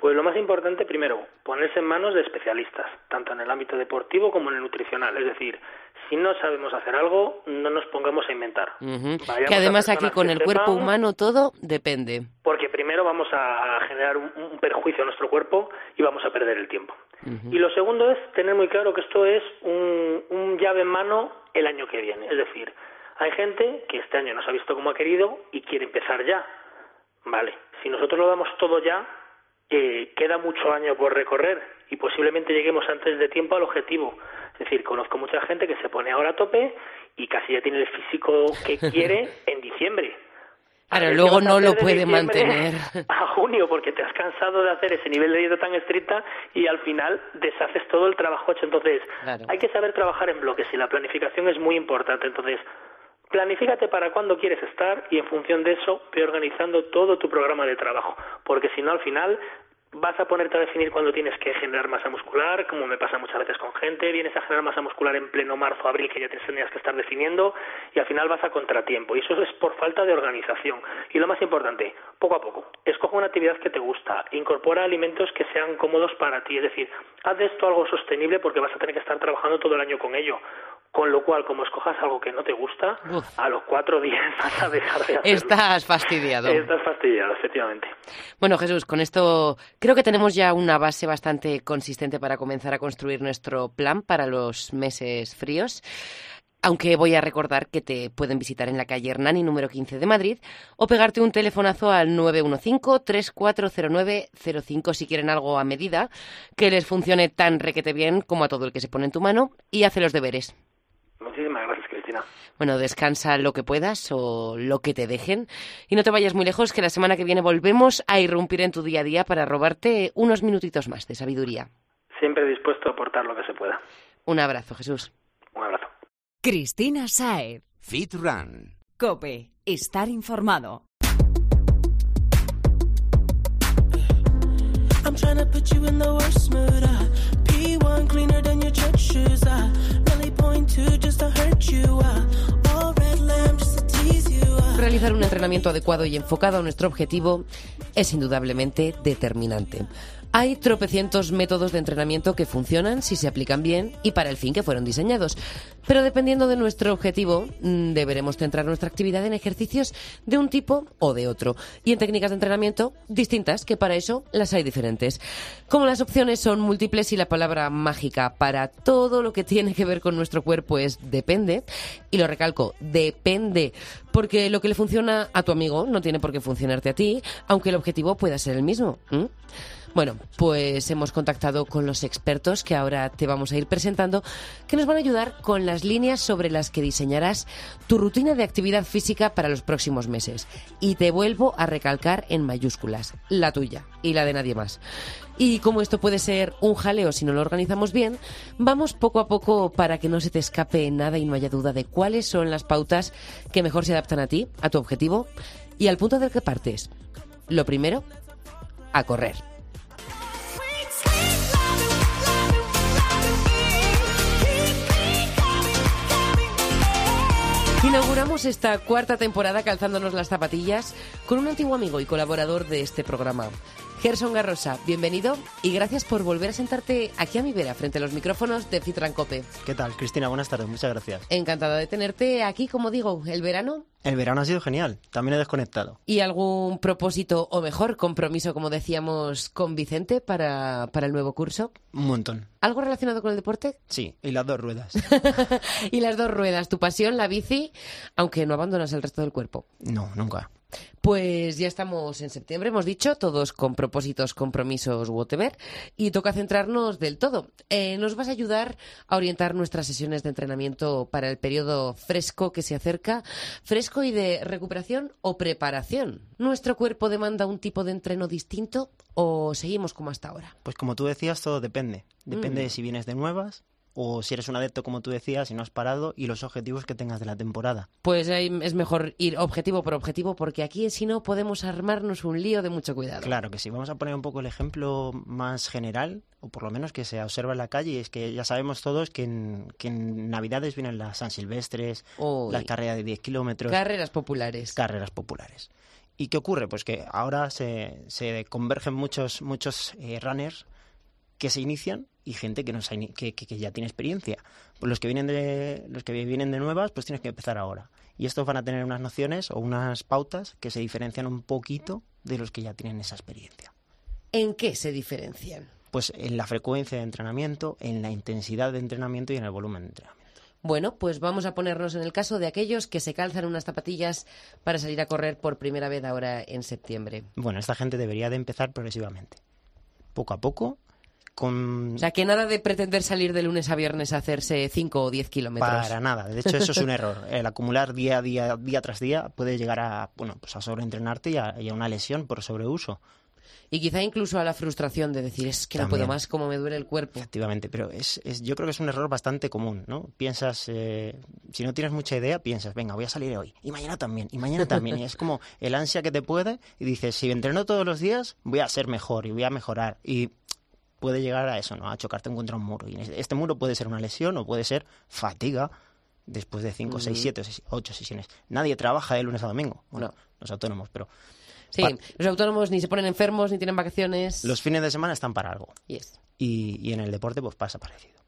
Pues lo más importante, primero, ponerse en manos de especialistas, tanto en el ámbito deportivo como en el nutricional. Es decir, si no sabemos hacer algo, no nos pongamos a inventar. Que además aquí con el cuerpo humano todo depende. Porque primero vamos a generar un, perjuicio a nuestro cuerpo y vamos a perder el tiempo. Y lo segundo es tener muy claro que esto es un, un llave en mano el año que viene. Es decir, hay gente que este año no se ha visto como ha querido y quiere empezar ya. Vale, si nosotros lo damos todo ya, queda mucho año por recorrer y posiblemente lleguemos antes de tiempo al objetivo. Es decir, conozco mucha gente que se pone ahora a tope y casi ya tiene el físico que quiere en diciembre. Claro, luego no lo puede mantener. A junio, porque te has cansado de hacer ese nivel de dieta tan estricta y al final deshaces todo el trabajo hecho. Entonces, hay que saber trabajar en bloques y la planificación es muy importante. Entonces, Planifícate para cuándo quieres estar y en función de eso ve organizando todo tu programa de trabajo, porque si no al final vas a ponerte a definir cuándo tienes que generar masa muscular, como me pasa muchas veces con gente, vienes a generar masa muscular en pleno marzo, abril, que ya te tendrías que estar definiendo, y al final vas a contratiempo. Y eso es por falta de organización. Y lo más importante, poco a poco, escoge una actividad que te gusta, incorpora alimentos que sean cómodos para ti, es decir, haz de esto algo sostenible porque vas a tener que estar trabajando todo el año con ello. Con lo cual, como escojas algo que no te gusta, a los cuatro días vas a dejar de hacerlo. Estás fastidiado. Estás fastidiado, efectivamente. Bueno, Jesús, con esto creo que tenemos ya una base bastante consistente para comenzar a construir nuestro plan para los meses fríos. Aunque voy a recordar que te pueden visitar en la calle Hernani número 15 de Madrid o pegarte un telefonazo al 915-340905 si quieren algo a medida que les funcione tan requete bien como a todo el que se pone en tu mano y hace los deberes. Bueno, descansa lo que puedas o lo que te dejen. Y no te vayas muy lejos, que la semana que viene volvemos a irrumpir en tu día a día para robarte unos minutitos más de sabiduría. Siempre dispuesto a aportar lo que se pueda. Un abrazo, Jesús. Un abrazo. Cristina Saed. Fit Run. Cope. Estar informado. I'm trying to put you in the worst mood. Uh, P1 cleaner than your church shoes. Uh, Uh. Uh. Realizar un entrenamiento adecuado y enfocado a nuestro objetivo es indudablemente determinante. Hay tropecientos métodos de entrenamiento que funcionan si se aplican bien y para el fin que fueron diseñados. Pero dependiendo de nuestro objetivo, mm, deberemos centrar nuestra actividad en ejercicios de un tipo o de otro. Y en técnicas de entrenamiento distintas, que para eso las hay diferentes. Como las opciones son múltiples y la palabra mágica para todo lo que tiene que ver con nuestro cuerpo es depende, y lo recalco, depende, porque lo que le funciona a tu amigo no tiene por qué funcionarte a ti, aunque el objetivo pueda ser el mismo. Bueno, pues hemos contactado con los expertos que ahora te vamos a ir presentando, que nos van a ayudar con las líneas sobre las que diseñarás tu rutina de actividad física para los próximos meses. Y te vuelvo a recalcar en mayúsculas, la tuya y la de nadie más. Y como esto puede ser un jaleo si no lo organizamos bien, vamos poco a poco para que no se te escape nada y no haya duda de cuáles son las pautas que mejor se adaptan a ti, a tu objetivo y al punto del que partes. Lo primero, a correr. Inauguramos esta cuarta temporada calzándonos las zapatillas con un antiguo amigo y colaborador de este programa. Gerson Garrosa, bienvenido y gracias por volver a sentarte aquí a mi vera frente a los micrófonos de Fitran Cope. ¿Qué tal, Cristina? Buenas tardes, muchas gracias. Encantada de tenerte aquí, como digo, el verano. El verano ha sido genial, también he desconectado. ¿Y algún propósito o mejor compromiso, como decíamos, con Vicente para, para el nuevo curso? Un montón. ¿Algo relacionado con el deporte? Sí, y las dos ruedas. y las dos ruedas, tu pasión, la bici, aunque no abandonas el resto del cuerpo. No, nunca. Pues ya estamos en septiembre, hemos dicho, todos con propósitos, compromisos, whatever, y toca centrarnos del todo. Eh, nos vas a ayudar a orientar nuestras sesiones de entrenamiento para el periodo fresco que se acerca, fresco y de recuperación o preparación. ¿Nuestro cuerpo demanda un tipo de entreno distinto o seguimos como hasta ahora? Pues como tú decías, todo depende. Depende Mm. de si vienes de nuevas o si eres un adepto, como tú decías, y no has parado, y los objetivos que tengas de la temporada. Pues ahí es mejor ir objetivo por objetivo porque aquí si no podemos armarnos un lío de mucho cuidado. Claro que sí. Vamos a poner un poco el ejemplo más general, o por lo menos que se observa en la calle, y es que ya sabemos todos que en, que en Navidades vienen las San Silvestres, Uy. la carrera de 10 kilómetros. Carreras populares. Carreras populares. ¿Y qué ocurre? Pues que ahora se, se convergen muchos, muchos eh, runners que se inician y gente que, no se que ya tiene experiencia. Pues los que vienen de los que vienen de nuevas, pues tienes que empezar ahora. Y estos van a tener unas nociones o unas pautas que se diferencian un poquito de los que ya tienen esa experiencia. ¿En qué se diferencian? Pues en la frecuencia de entrenamiento, en la intensidad de entrenamiento y en el volumen de entrenamiento. Bueno, pues vamos a ponernos en el caso de aquellos que se calzan unas zapatillas para salir a correr por primera vez ahora en septiembre. Bueno, esta gente debería de empezar progresivamente. Poco a poco, con... O sea, que nada de pretender salir de lunes a viernes a hacerse 5 o 10 kilómetros. Para nada. De hecho, eso es un error. El acumular día a día, día tras día, puede llegar a, bueno, pues a sobreentrenarte y a, y a una lesión por sobreuso. Y quizá incluso a la frustración de decir, es que no puedo más, como me duele el cuerpo. Efectivamente, pero es, es- yo creo que es un error bastante común, ¿no? Piensas, eh, si no tienes mucha idea, piensas, venga, voy a salir hoy, y mañana también, y mañana también, y es como el ansia que te puede, y dices, si entreno todos los días, voy a ser mejor, y voy a mejorar, y puede llegar a eso, ¿no? A chocarte contra un muro, y este muro puede ser una lesión, o puede ser fatiga, después de 5, 6, Ujú. 7, 8 sesiones. Nadie trabaja de lunes a domingo, bueno, los autónomos, pero... Sí, los autónomos ni se ponen enfermos, ni tienen vacaciones. los fines de semana están para algo. Yes. Y, y en el deporte, pues pasa parecido.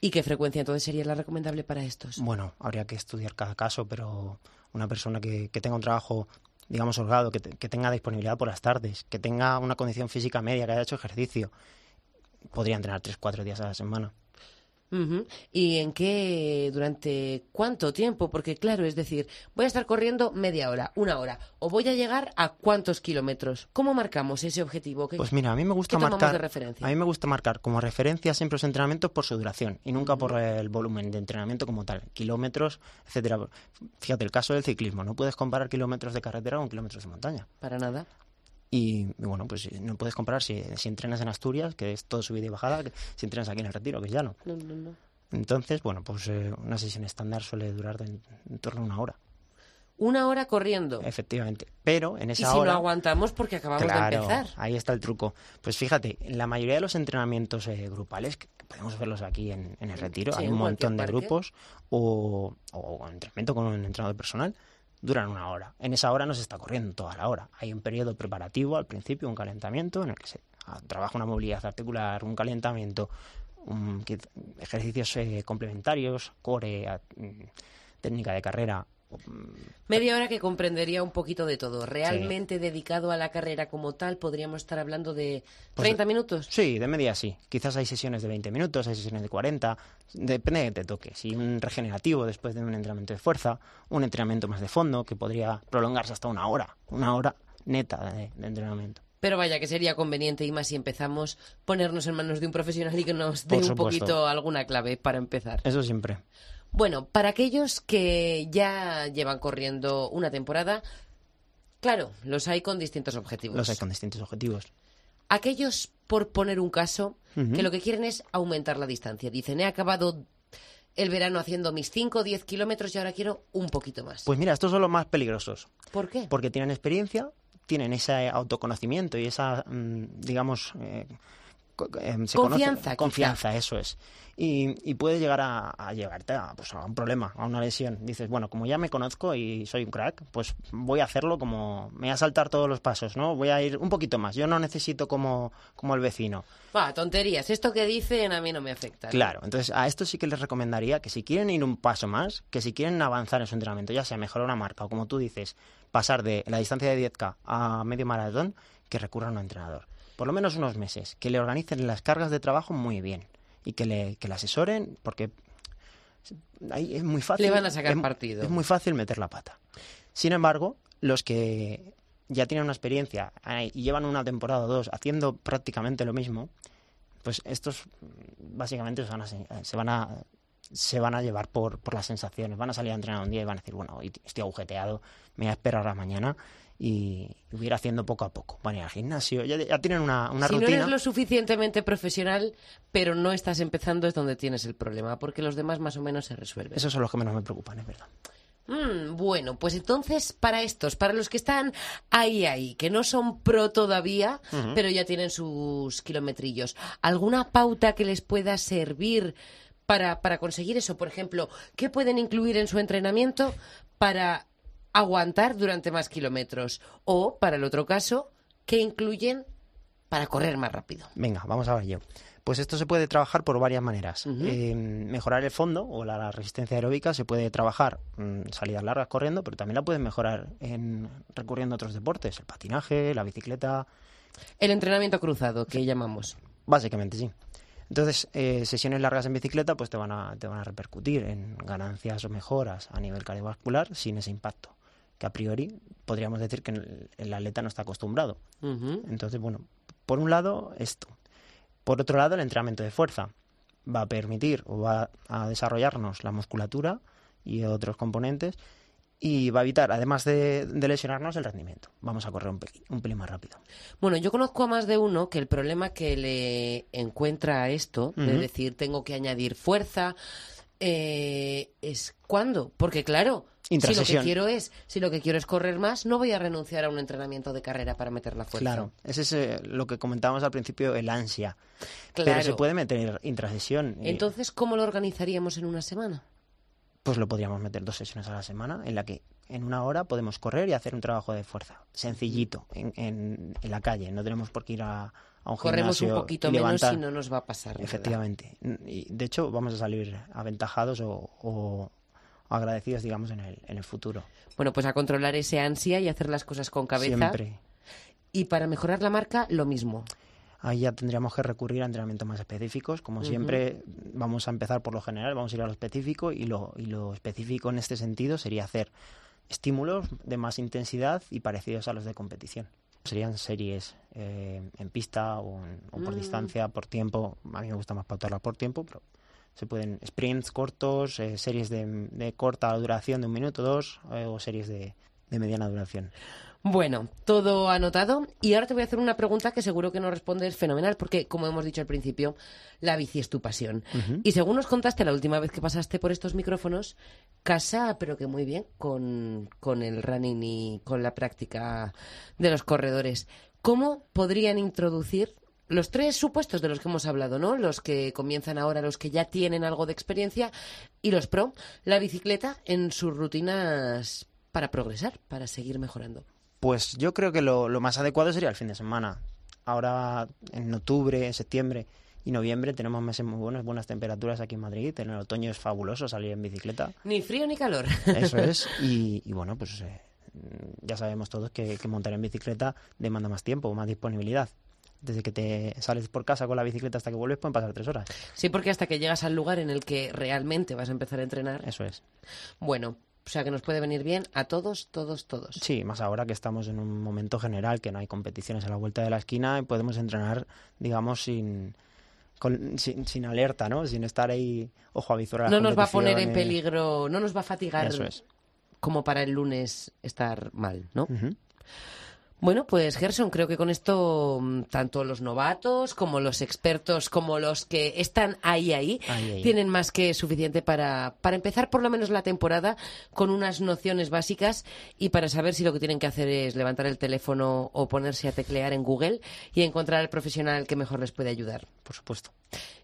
¿Y qué frecuencia entonces sería la recomendable para estos? Bueno, habría que estudiar cada caso, pero una persona que, que tenga un trabajo, digamos, holgado, que, te- que tenga disponibilidad por las tardes, que tenga una condición física media, que haya hecho ejercicio, podría entrenar tres, cuatro días a la semana. ¿Y en qué, durante cuánto tiempo? Porque claro, es decir, voy a estar corriendo media hora, una hora, o voy a llegar a cuántos kilómetros. ¿Cómo marcamos ese objetivo? ¿Qué- Pues mira, a mí me gusta ¿qué tomamos marcar. de referencia? A mí me gusta marcar como referencia siempre los entrenamientos por su duración y nunca por el volumen de entrenamiento como tal, kilómetros, etcétera. Fíjate el caso del ciclismo, no puedes comparar kilómetros de carretera con kilómetros de montaña. Para nada. Y, y bueno, pues no puedes comparar si, si entrenas en Asturias, que es todo subida y bajada, que si entrenas aquí en el Retiro, que es llano. No, no, no. Entonces, bueno, pues eh, una sesión estándar suele durar de- en, torno a una hora, Una hora corriendo. efectivamente. Pero en y esa si hora... no aguantamos porque acabamos claro, de empezar. ahí está el truco. Pues fíjate, la mayoría de los entrenamientos eh, grupales, que, podemos verlos aquí en, en el Retiro, Sí, hay un montón de parque. grupos, o, o entrenamiento con un entrenador personal, duran una hora. En esa hora no se está corriendo toda la hora. Hay un periodo preparativo al principio, un calentamiento, en el que se ah, trabaja una movilidad articular, un calentamiento, ejercicios eh, complementarios, core, mm, técnica de carrera. Media hora que comprendería un poquito de todo. Realmente dedicado a la carrera como tal, podríamos estar hablando de Pues, 30 minutos. Sí, de media sí. Quizás hay sesiones de 20 minutos, hay sesiones de 40. Depende de que te toque. Si un regenerativo después de un entrenamiento de fuerza, un entrenamiento más de fondo que podría prolongarse hasta una hora. Una hora neta de, de entrenamiento. Pero vaya que sería conveniente y más si empezamos ponernos en manos de un profesional y que nos dé un poquito alguna clave para empezar. Eso siempre. Bueno, para aquellos que ya llevan corriendo una temporada, claro, los hay con distintos objetivos. Los hay con distintos objetivos. Aquellos, por poner un caso, que lo que quieren es aumentar la distancia. Dicen, he acabado el verano haciendo mis 5 o 10 kilómetros y ahora quiero un poquito más. Pues mira, estos son los más peligrosos. ¿Por qué? Porque tienen experiencia, tienen ese autoconocimiento y esa, mm, digamos, eh, se conoce- Confianza, confianza, eso es. Y, y puede llegar a, a llevarte a, pues, a un problema, a una lesión. Dices, bueno, como ya me conozco y soy un crack, pues voy a hacerlo como, me voy a saltar todos los pasos, ¿no? Voy a ir un poquito más. Yo no necesito como, como el vecino. Va, tonterías. Esto que dicen a mí no me afecta. ¿no? Claro, entonces a esto sí que les recomendaría que si quieren ir un paso más, que si quieren avanzar en su entrenamiento, ya sea mejorar una marca o como tú dices, pasar de la distancia de 10K a medio maratón, que recurran a un entrenador. Por lo menos unos meses, que le organicen las cargas de trabajo muy bien y que le, que le asesoren, porque ahí es muy fácil. Le van a sacar es- partido. Es muy fácil meter la pata. Sin embargo, los que ya tienen una experiencia eh, y llevan una temporada o dos haciendo prácticamente lo mismo, pues estos básicamente se van a, se se van a, se van a llevar por, por las sensaciones. Van a salir a entrenar un día y van a decir, bueno, hoy estoy agujeteado, me voy a esperar a mañana y, y voy a ir haciendo poco a poco. Van a ir al gimnasio, ya, ya tienen una, una si rutina. no eres lo suficientemente profesional, pero no estás empezando, es donde tienes el problema, porque los demás más o menos se resuelven. Esos son los que menos me preocupan, es verdad. Mm, bueno, pues entonces para estos, para los que están ahí, ahí, que no son pro todavía, pero ya tienen sus kilometrillos, ¿alguna pauta que les pueda servir para, para conseguir eso? Por ejemplo, ¿qué pueden incluir en su entrenamiento para aguantar durante más kilómetros? O, para el otro caso, ¿qué incluyen para correr más rápido? Venga, vamos a ver yo. Pues esto se puede trabajar por varias maneras. Eh, mejorar el fondo o la, la resistencia aeróbica se puede trabajar mm, salidas largas corriendo, pero también la puedes mejorar en recurriendo a otros deportes, el patinaje, la bicicleta, El entrenamiento cruzado, que llamamos. básicamente sí. Entonces, eh, sesiones largas en bicicleta pues te van, a, te van a repercutir en ganancias o mejoras a nivel cardiovascular sin ese impacto, que a priori podríamos decir que el, el atleta no está acostumbrado. Entonces, bueno, por un lado, esto. Por otro lado, el entrenamiento de fuerza va a permitir o va a desarrollarnos la musculatura y otros componentes y va a evitar, además de, de lesionarnos, el rendimiento. Vamos a correr un, pelín, un pelín más rápido. Bueno, yo conozco a más de uno que el problema que le encuentra a esto, de Ujú. decir tengo que añadir fuerza, eh, es cuándo. Porque claro, si lo que quiero es, si lo que quiero es correr más, no voy a renunciar a un entrenamiento de carrera para meter la fuerza. Claro, ese es eh, lo que comentábamos al principio, el ansia. Pero Claro. se puede meter intrasesión. y, Entonces, ¿cómo lo organizaríamos en una semana? pues lo podríamos meter dos sesiones a la semana en la que en una hora podemos correr y hacer un trabajo de fuerza. Sencillito, en, en, en la calle. No tenemos por qué ir a, a un Corremos un poquito y menos y no nos va a pasar. Efectivamente. Y de hecho, vamos a salir aventajados o, o agradecidos, digamos, en el, en el futuro. Bueno, pues a controlar ese ansia y hacer las cosas con cabeza. Siempre. Y para mejorar la marca, lo mismo. Ahí ya tendríamos que recurrir a entrenamientos más específicos. Como siempre, vamos a empezar por lo general, vamos a ir a lo específico y lo, y lo específico en este sentido sería hacer estímulos de más intensidad y parecidos a los de competición. Serían series eh, en pista o, en- o por Mm. distancia, por tiempo. A mí me gusta más pautarlas por tiempo, pero se pueden sprints cortos, eh, series de, de corta duración de un minuto, dos, eh, o series de, de mediana duración. Bueno, todo anotado. Y ahora te voy a hacer una pregunta que seguro que no respondes fenomenal, porque, como hemos dicho al principio, la bici es tu pasión. Y según nos contaste la última vez que pasaste por estos micrófonos, casa, pero que muy bien, con, con el running y con la práctica de los corredores. ¿Cómo podrían introducir los tres supuestos de los que hemos hablado, ¿no? Los que comienzan ahora, los que ya tienen algo de experiencia, y los pro, la bicicleta en sus rutinas para progresar, para seguir mejorando. Pues yo creo que lo, lo más adecuado sería el fin de semana. Ahora en octubre, septiembre y noviembre tenemos meses muy buenos, buenas temperaturas aquí en Madrid. En el otoño es fabuloso salir en bicicleta. Ni frío ni calor. Eso es. Y, y bueno, pues eh, ya sabemos todos que, que montar en bicicleta demanda más tiempo, más disponibilidad. Desde que te sales por casa con la bicicleta hasta que vuelves pueden pasar tres horas. Sí, porque hasta que llegas al lugar en el que realmente vas a empezar a entrenar. Eso es. Bueno, o sea que nos puede venir bien a todos, todos, todos. Sí, más ahora que estamos en un momento general, que no hay competiciones a la vuelta de la esquina y podemos entrenar, digamos, sin, con- sin, sin alerta, ¿no? Sin estar ahí ojo a visor No nos va a poner en peligro, no nos va a fatigar Eso es. como para el lunes estar mal, ¿no? Bueno, pues Gerson, creo que con esto mm, tanto los novatos como los expertos, como los que están ahí, ahí, Ahí, ahí. tienen más que suficiente para, para empezar por lo menos la temporada con unas nociones básicas y para saber si lo que tienen que hacer es levantar el teléfono o ponerse a teclear en Google y encontrar al profesional que mejor les puede ayudar. Por supuesto.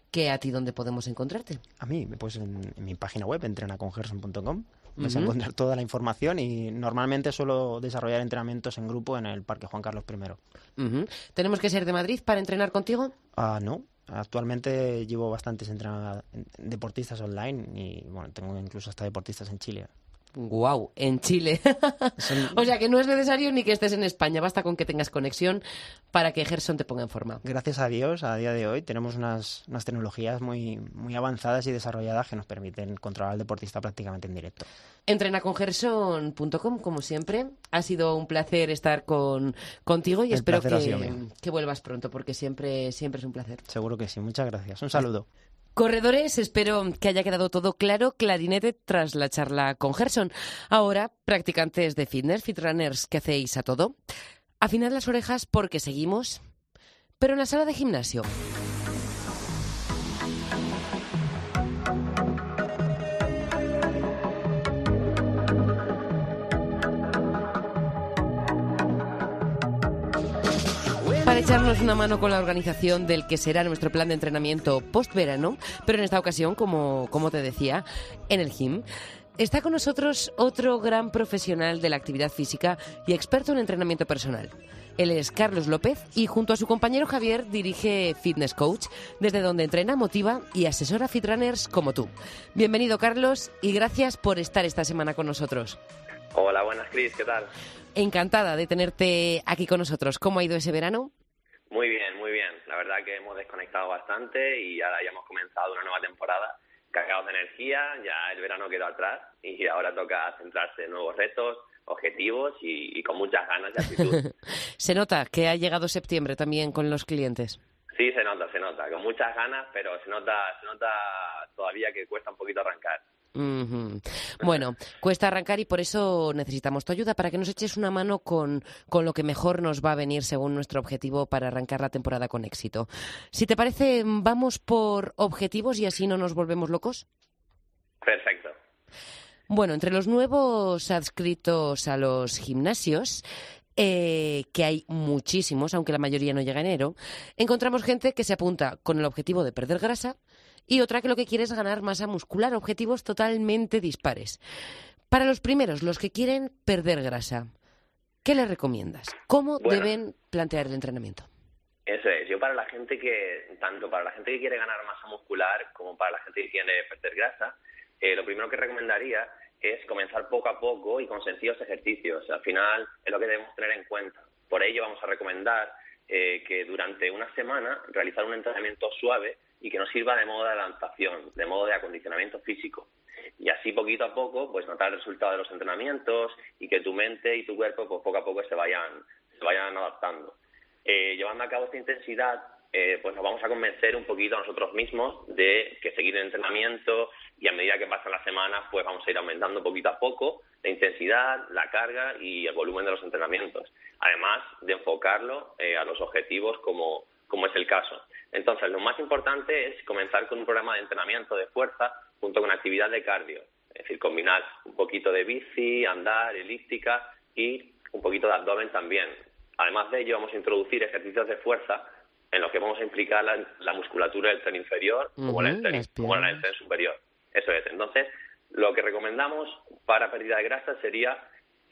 ¿Que a ti dónde podemos encontrarte? A mí, pues en, en mi página web, entrenacongerson.com, vas a encontrar toda la información y normalmente suelo desarrollar entrenamientos en grupo en el Parque Juan Carlos I. ¿Tenemos que ser de Madrid para entrenar contigo? Ah, no. Actualmente llevo bastantes deportistas online y bueno, tengo incluso hasta deportistas en Chile. Guau, en Chile. o sea que no es necesario ni que estés en España, basta con que tengas conexión para que Gerson te ponga en forma. Gracias a Dios, a día de hoy tenemos unas, unas tecnologías muy, muy avanzadas y desarrolladas que nos permiten controlar al deportista prácticamente en directo. Entrenacongerson.com, como siempre. Ha sido un placer estar con, contigo y El espero que, que vuelvas pronto, porque siempre, siempre es un placer. Seguro que sí. Muchas gracias. Un saludo. Corredores, espero que haya quedado todo claro, clarinete, tras la charla con Gerson. Ahora, practicantes de fitness, fitrunners, que hacéis a todo. Afinad las orejas porque seguimos, pero en la sala de gimnasio. Echarnos una mano con la organización del que será nuestro plan de entrenamiento post-verano, pero en esta ocasión, como, como te decía, en el gym. Está con nosotros otro gran profesional de la actividad física y experto en entrenamiento personal. Él es Carlos López y junto a su compañero Javier dirige Fitness Coach, desde donde entrena, motiva y asesora fitrunners como tú. Bienvenido Carlos y gracias por estar esta semana con nosotros. Hola, buenas Cris, ¿qué tal? Encantada de tenerte aquí con nosotros. ¿Cómo ha ido ese verano? Muy bien, muy bien. La verdad que hemos desconectado bastante y ahora ya hemos comenzado una nueva temporada cargados de energía, ya el verano quedó atrás y ahora toca centrarse en nuevos retos, objetivos y, y con muchas ganas y actitud. Se nota que ha llegado septiembre también con los clientes. Sí, se nota, se nota, con muchas ganas, pero se nota, se nota todavía que cuesta un poquito arrancar. Bueno, cuesta arrancar y por eso necesitamos tu ayuda para que nos eches una mano con, con lo que mejor nos va a venir según nuestro objetivo para arrancar la temporada con éxito. Si te parece, vamos por objetivos y así no nos volvemos locos. Perfecto. Bueno, entre los nuevos adscritos a los gimnasios, eh, que hay muchísimos, aunque la mayoría no llega a enero, encontramos gente que se apunta con el objetivo de perder grasa y otra que lo que quiere es ganar masa muscular, objetivos totalmente dispares. Para los primeros, los que quieren perder grasa, ¿qué les recomiendas? ¿Cómo Bueno. deben plantear el entrenamiento? Eso es, yo para la gente que, tanto para la gente que quiere ganar masa muscular como para la gente que quiere perder grasa, eh, lo primero que recomendaría es comenzar poco a poco y con sencillos ejercicios. Al final es lo que debemos tener en cuenta. Por ello vamos a recomendar eh, que durante una semana realizar un entrenamiento suave y que nos sirva de modo de adaptación, de modo de acondicionamiento físico. Y así poquito a poco, pues notar el resultado de los entrenamientos y que tu mente y tu cuerpo, pues poco a poco se vayan, se vayan adaptando. Eh, llevando a cabo esta intensidad, eh, pues nos vamos a convencer un poquito a nosotros mismos de que seguir el entrenamiento y a medida que pasan las semanas, pues vamos a ir aumentando poquito a poco la intensidad, la carga y el volumen de los entrenamientos. Además de enfocarlo eh, a los objetivos como, como es el caso. Entonces, lo más importante es comenzar con un programa de entrenamiento de fuerza junto con actividad de cardio. Es decir, combinar un poquito de bici, andar, elíptica y un poquito de abdomen también. Además de ello, vamos a introducir ejercicios de fuerza en los que vamos a implicar la, la musculatura del tren inferior como, la del Ujú, tren, las como la del tren superior. Eso es. Entonces, lo que recomendamos para pérdida de grasa sería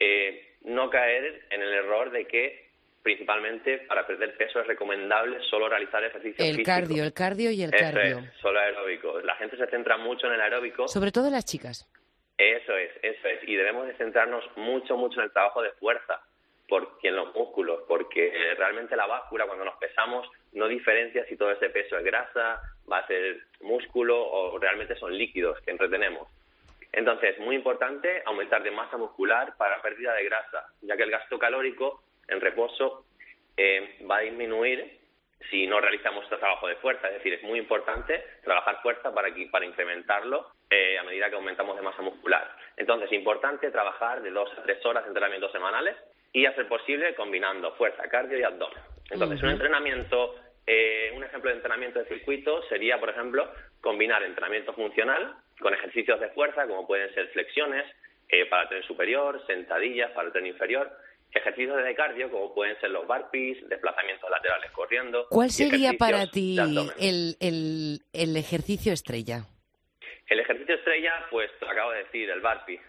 eh, no caer en el error de que principalmente para perder peso es recomendable solo realizar ejercicio El físico. cardio, el cardio y el Eso cardio. es, solo aeróbico. La gente se centra mucho en el aeróbico. Sobre todo las chicas. Eso es, eso es. Y debemos de centrarnos mucho, mucho en el trabajo de fuerza porque en los músculos, porque realmente la báscula cuando nos pesamos no diferencia si todo ese peso es grasa, va a ser músculo o realmente son líquidos que entretenemos. Entonces, muy importante aumentar de masa muscular para pérdida de grasa, ya que el gasto calórico en reposo eh, va a disminuir si no realizamos este trabajo de fuerza. Es decir, es muy importante trabajar fuerza para, que- para incrementarlo eh, a medida que aumentamos de masa muscular. Entonces, importante trabajar de dos a tres horas de entrenamientos semanales y, a ser posible, combinando fuerza, cardio y abdomen. Entonces, un Ujú. entrenamiento, eh, un ejemplo de entrenamiento de circuito sería, por ejemplo, combinar entrenamiento funcional con ejercicios de fuerza, como pueden ser flexiones eh, para el tren superior, sentadillas para el tren inferior, ejercicios de cardio, como pueden ser los burpees, desplazamientos laterales corriendo. ¿Cuál sería para ti el, el, el ejercicio estrella? El ejercicio estrella, pues te lo acabo de decir, el burpee.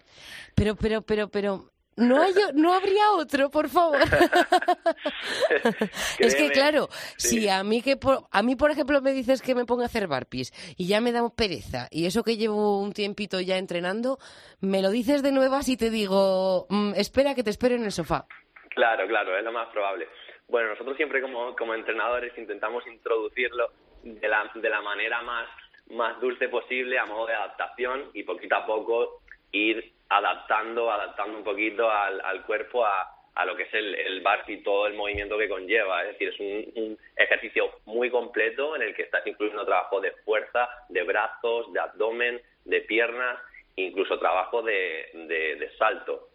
Pero, pero, pero, pero, ¿no, hay, no habría otro, por favor? es que, claro, sí. si a mí, que por, a mí, por ejemplo, me dices que me ponga a hacer barpis y ya me da pereza, y eso que llevo un tiempito ya entrenando, me lo dices de nuevas y te digo, "Mm, espera que te espero en el sofá. Claro, claro, es lo más probable. Bueno, nosotros siempre como, como entrenadores intentamos introducirlo de la, de la manera más, más dulce posible a modo de adaptación y poquito a poco ir adaptando, adaptando un poquito al, al cuerpo a, a lo que es el, el y todo el movimiento que conlleva. Es decir, es un, un ejercicio muy completo en el que estás incluyendo trabajo de fuerza, de brazos, de abdomen, de piernas, incluso trabajo de, de, de salto.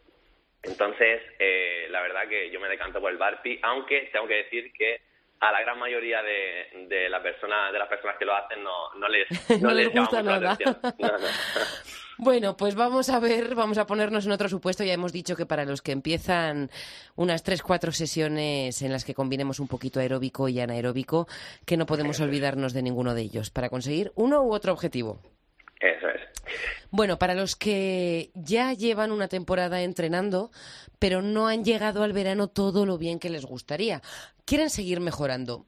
Entonces, eh, la verdad que yo me decanto por el burpee, aunque tengo que decir que a la gran mayoría de, de, la persona, de las personas que lo hacen no, no les, no No les gusta mucho la nada. atención. No, no. Bueno, pues vamos a ver, vamos a ponernos en otro supuesto. Ya hemos dicho que para los que empiezan unas tres, cuatro sesiones en las que combinemos un poquito aeróbico y anaeróbico, que no podemos olvidarnos de ninguno de ellos para conseguir uno u otro objetivo. Eso es. Bueno, para los que ya llevan una temporada entrenando, pero no han llegado al verano todo lo bien que les gustaría, quieren seguir mejorando.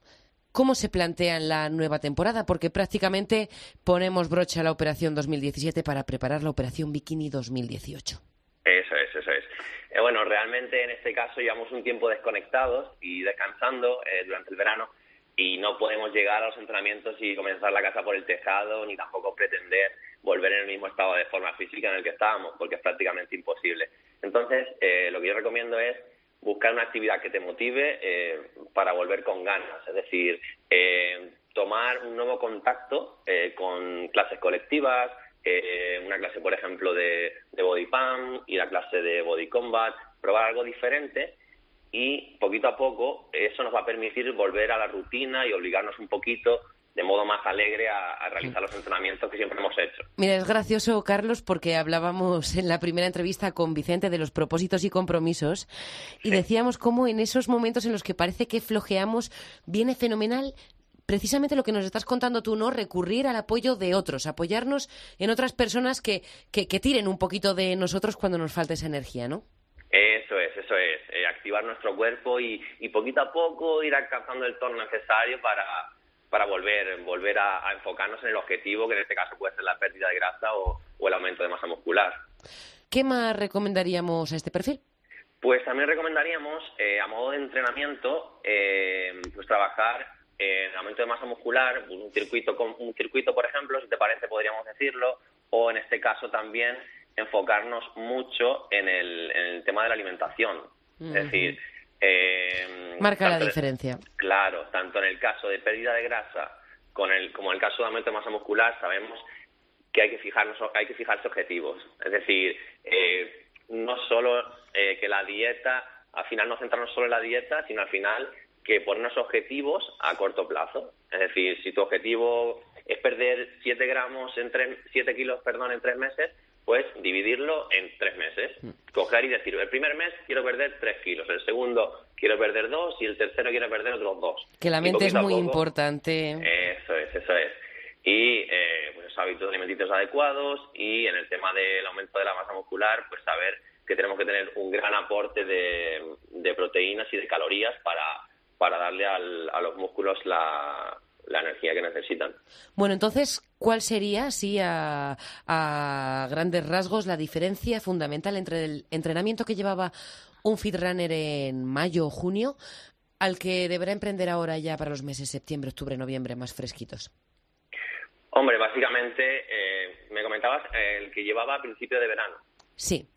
¿Cómo se plantean la nueva temporada? Porque prácticamente ponemos broche a la operación 2017 para preparar la operación Bikini 2018. Eso es, eso es. Eh, bueno, realmente en este caso llevamos un tiempo desconectados y descansando eh, durante el verano y no podemos llegar a los entrenamientos y comenzar la casa por el tejado ni tampoco pretender volver en el mismo estado de forma física en el que estábamos porque es prácticamente imposible. Entonces, eh, lo que yo recomiendo es buscar una actividad que te motive eh, para volver con ganas. Es decir, eh, tomar un nuevo contacto eh, con clases colectivas, eh, una clase, por ejemplo, de, body pump y la clase de body combat, probar algo diferente y poquito a poco eso nos va a permitir volver a la rutina y obligarnos un poquito de modo más alegre a, a realizar los entrenamientos que siempre hemos hecho. Mira, es gracioso, Carlos, porque hablábamos en la primera entrevista con Vicente de los propósitos y compromisos y decíamos cómo en esos momentos en los que parece que flojeamos viene fenomenal precisamente lo que nos estás contando tú, ¿no? Recurrir al apoyo de otros, apoyarnos en otras personas que, que, que tiren un poquito de nosotros cuando nos falta esa energía, ¿no? Eso es, eso es, eh, activar nuestro cuerpo y, y poquito a poco ir alcanzando el tono necesario para, para volver, volver a, a enfocarnos en el objetivo, que en este caso puede ser la pérdida de grasa o, o el aumento de masa muscular. ¿Qué más recomendaríamos a este perfil? Pues también recomendaríamos, eh, a modo de entrenamiento, eh, pues trabajar en aumento de masa muscular, un circuito, con, un circuito, por ejemplo, si te parece, podríamos decirlo, o en este caso también enfocarnos mucho en el, en el tema de la alimentación. Es decir, eh, Marca la diferencia. Claro, tanto en el caso de pérdida de grasa con el, como en el caso de aumento de masa muscular, sabemos que hay que fijarnos, hay que fijarse objetivos. Es decir, eh, no solo eh, que la dieta, al final no centrarnos solo en la dieta, sino al final que ponernos objetivos a corto plazo. Es decir, si tu objetivo es perder 7 gramos en tres, 7 kilos, perdón, en tres meses, pues dividirlo en tres meses. Coger y decir, el primer mes quiero perder 3 kilos, el segundo quiero perder 2 y el tercero quiero perder otros 2. Que la mente es muy importante. eso es, eso es. Y eh, pues hábitos alimenticios adecuados y en el tema del aumento de la masa muscular, pues saber que tenemos que tener un gran aporte de, de proteínas y de calorías para, para darle al- a los músculos la, la energía que necesitan. Bueno, entonces, ¿cuál sería, así a, a grandes rasgos, la diferencia fundamental entre el entrenamiento que llevaba un fit runner en mayo o junio al que deberá emprender ahora ya para los meses septiembre, octubre, noviembre, más fresquitos? Hombre, básicamente, eh, me comentabas eh, el que llevaba a principio de verano. Sí.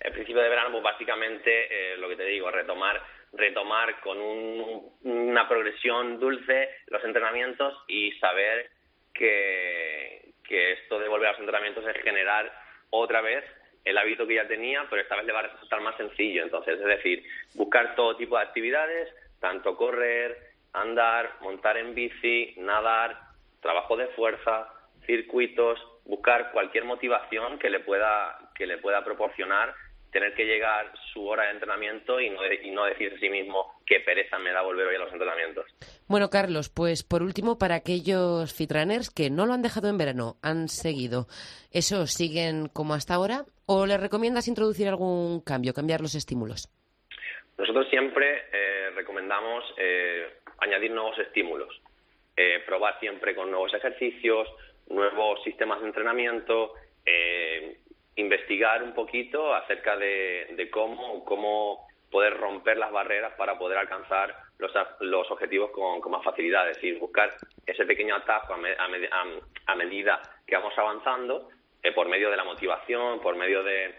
El principio de verano, pues básicamente, eh, lo que te digo, retomar retomar con un- una progresión dulce los entrenamientos y saber que, esto de volver a los entrenamientos es generar otra vez el hábito que ya tenía, pero esta vez le va a resultar más sencillo. Entonces, es decir, buscar todo tipo de actividades, tanto correr, andar, montar en bici, nadar, trabajo de fuerza, circuitos, buscar cualquier motivación que le pueda que le pueda proporcionar tener que llegar su hora de entrenamiento y no, de- y no decir a sí mismo qué pereza me da volver hoy a los entrenamientos. Bueno, Carlos, pues por último, para aquellos fitrunners que no lo han dejado en verano, han seguido, ¿esos siguen como hasta ahora? ¿O les recomiendas introducir algún cambio, cambiar los estímulos? Nosotros siempre eh, recomendamos eh, añadir nuevos estímulos, eh, probar siempre con nuevos ejercicios, nuevos sistemas de entrenamiento, investigar un poquito acerca de, de cómo, cómo poder romper las barreras para poder alcanzar los, los objetivos con, más facilidad. Es decir, buscar ese pequeño atajo a, me- a a- a medida que vamos avanzando eh, por medio de la motivación, por medio de,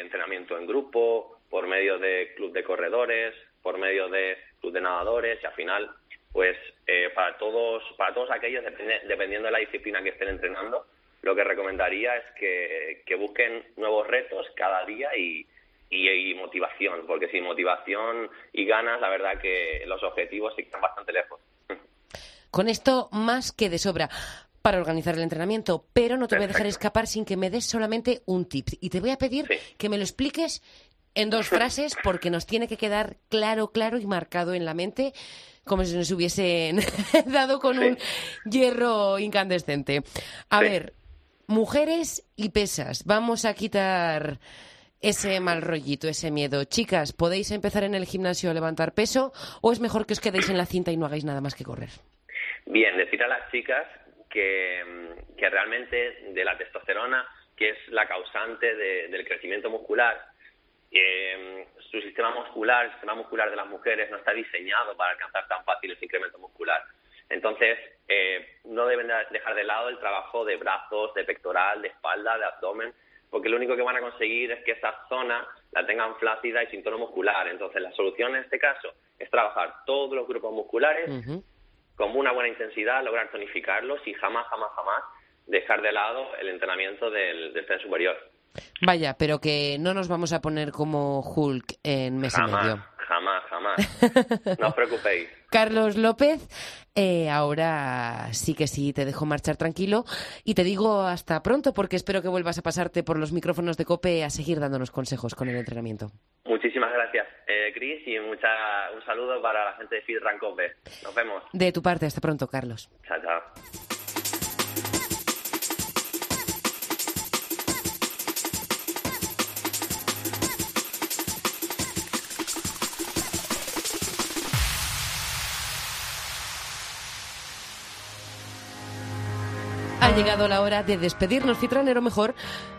entrenamiento en grupo, por medio de club de corredores, por medio de club de nadadores y al final, pues eh, para todos para todos aquellos, depende- dependiendo de la disciplina que estén entrenando, lo que recomendaría es que busquen nuevos retos cada día y, y, y motivación, porque sin motivación y ganas, la verdad que los objetivos sí están bastante lejos. Con esto más que de sobra para organizar el entrenamiento, pero no te voy a dejar escapar sin que me des solamente un tip. Y te voy a pedir que me lo expliques en dos frases porque nos tiene que quedar claro, claro y marcado en la mente como si nos hubiesen dado con un hierro incandescente. A ver, mujeres y pesas. Vamos a quitar ese mal rollito, ese miedo. Chicas, ¿podéis empezar en el gimnasio a levantar peso o es mejor que os quedéis en la cinta y no hagáis nada más que correr? Bien, decir a las chicas que, mm, realmente de la testosterona, que es la causante de- del crecimiento muscular, eh, su sistema muscular, el sistema muscular de las mujeres no está diseñado para alcanzar tan fácil ese incremento muscular. Entonces, eh, no deben de- dejar de lado el trabajo de brazos, de pectoral, de espalda, de abdomen, porque lo único que van a conseguir es que esa zona la tengan flácida y sin tono muscular. Entonces, la solución en este caso es trabajar todos los grupos musculares con una buena intensidad, lograr tonificarlos y jamás, jamás, jamás dejar de lado el entrenamiento del, del tren superior. Vaya, pero que no nos vamos a poner como Hulk en mes y medio. No os preocupéis. Carlos López, eh, ahora sí que sí, te dejo marchar tranquilo y te digo hasta pronto porque espero que vuelvas a pasarte por los micrófonos de COPE a seguir dándonos consejos con el entrenamiento. Muchísimas gracias, eh, Chris, y mucha, un saludo para la gente de Feed Rancope. Nos vemos. De tu parte, hasta pronto, Carlos. Chao, chao. Llegado la hora de despedirnos, Fitranero, mejor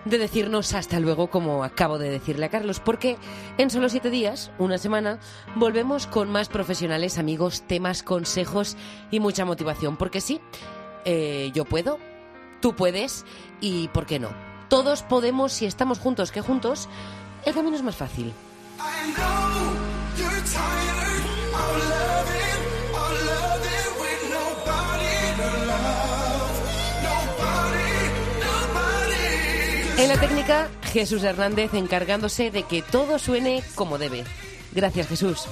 de decirnos hasta luego, como acabo de decirle a Carlos, porque en solo siete días, una semana, volvemos con más profesionales, amigos, temas, consejos y mucha motivación. Porque sí, eh, yo puedo, tú puedes y ¿por qué no? Todos podemos si estamos juntos, que juntos el camino es más fácil. En la técnica, Jesús Hernández encargándose de que todo suene como debe. Gracias, Jesús.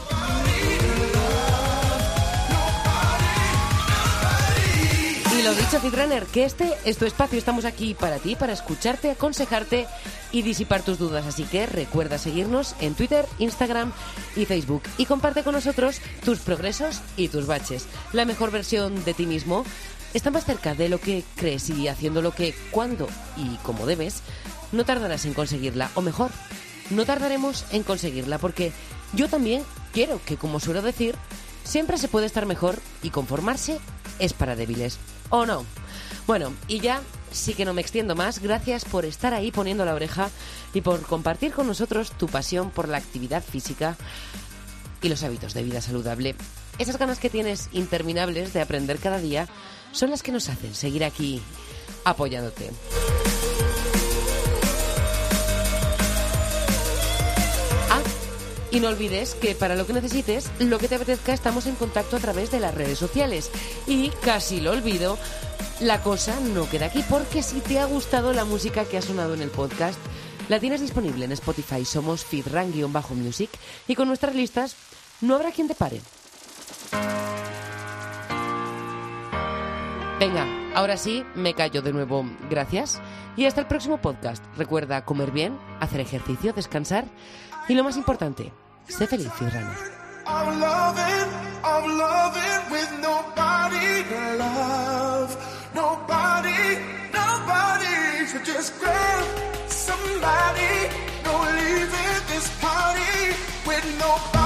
Y lo dicho, Fitrunner, que este es tu espacio. Estamos aquí para ti, para escucharte, aconsejarte y disipar tus dudas. Así que recuerda seguirnos en Twitter, Instagram y Facebook. Y comparte con nosotros tus progresos y tus baches. La mejor versión de ti mismo está más cerca de lo que crees y haciendo lo que, cuando y como debes, no tardarás en conseguirla. O mejor, no tardaremos en conseguirla porque yo también quiero que, como suelo decir, siempre se puede estar mejor y conformarse es para débiles. ¿O no? Bueno, y ya sí que no me extiendo más. Gracias por estar ahí poniendo la oreja y por compartir con nosotros tu pasión por la actividad física y los hábitos de vida saludable. Esas ganas que tienes interminables de aprender cada día son las que nos hacen seguir aquí apoyándote. Ah, y no olvides que para lo que necesites, lo que te apetezca, estamos en contacto a través de las redes sociales. Y casi lo olvido, la cosa no queda aquí, porque si te ha gustado la música que ha sonado en el podcast, la tienes disponible en Spotify. Somos fitran-music y con nuestras listas no habrá quien te pare. Venga, ahora sí, me callo de nuevo. Gracias. Y hasta el próximo podcast. Recuerda comer bien, hacer ejercicio, descansar y lo más importante, sé feliz y rana. with nobody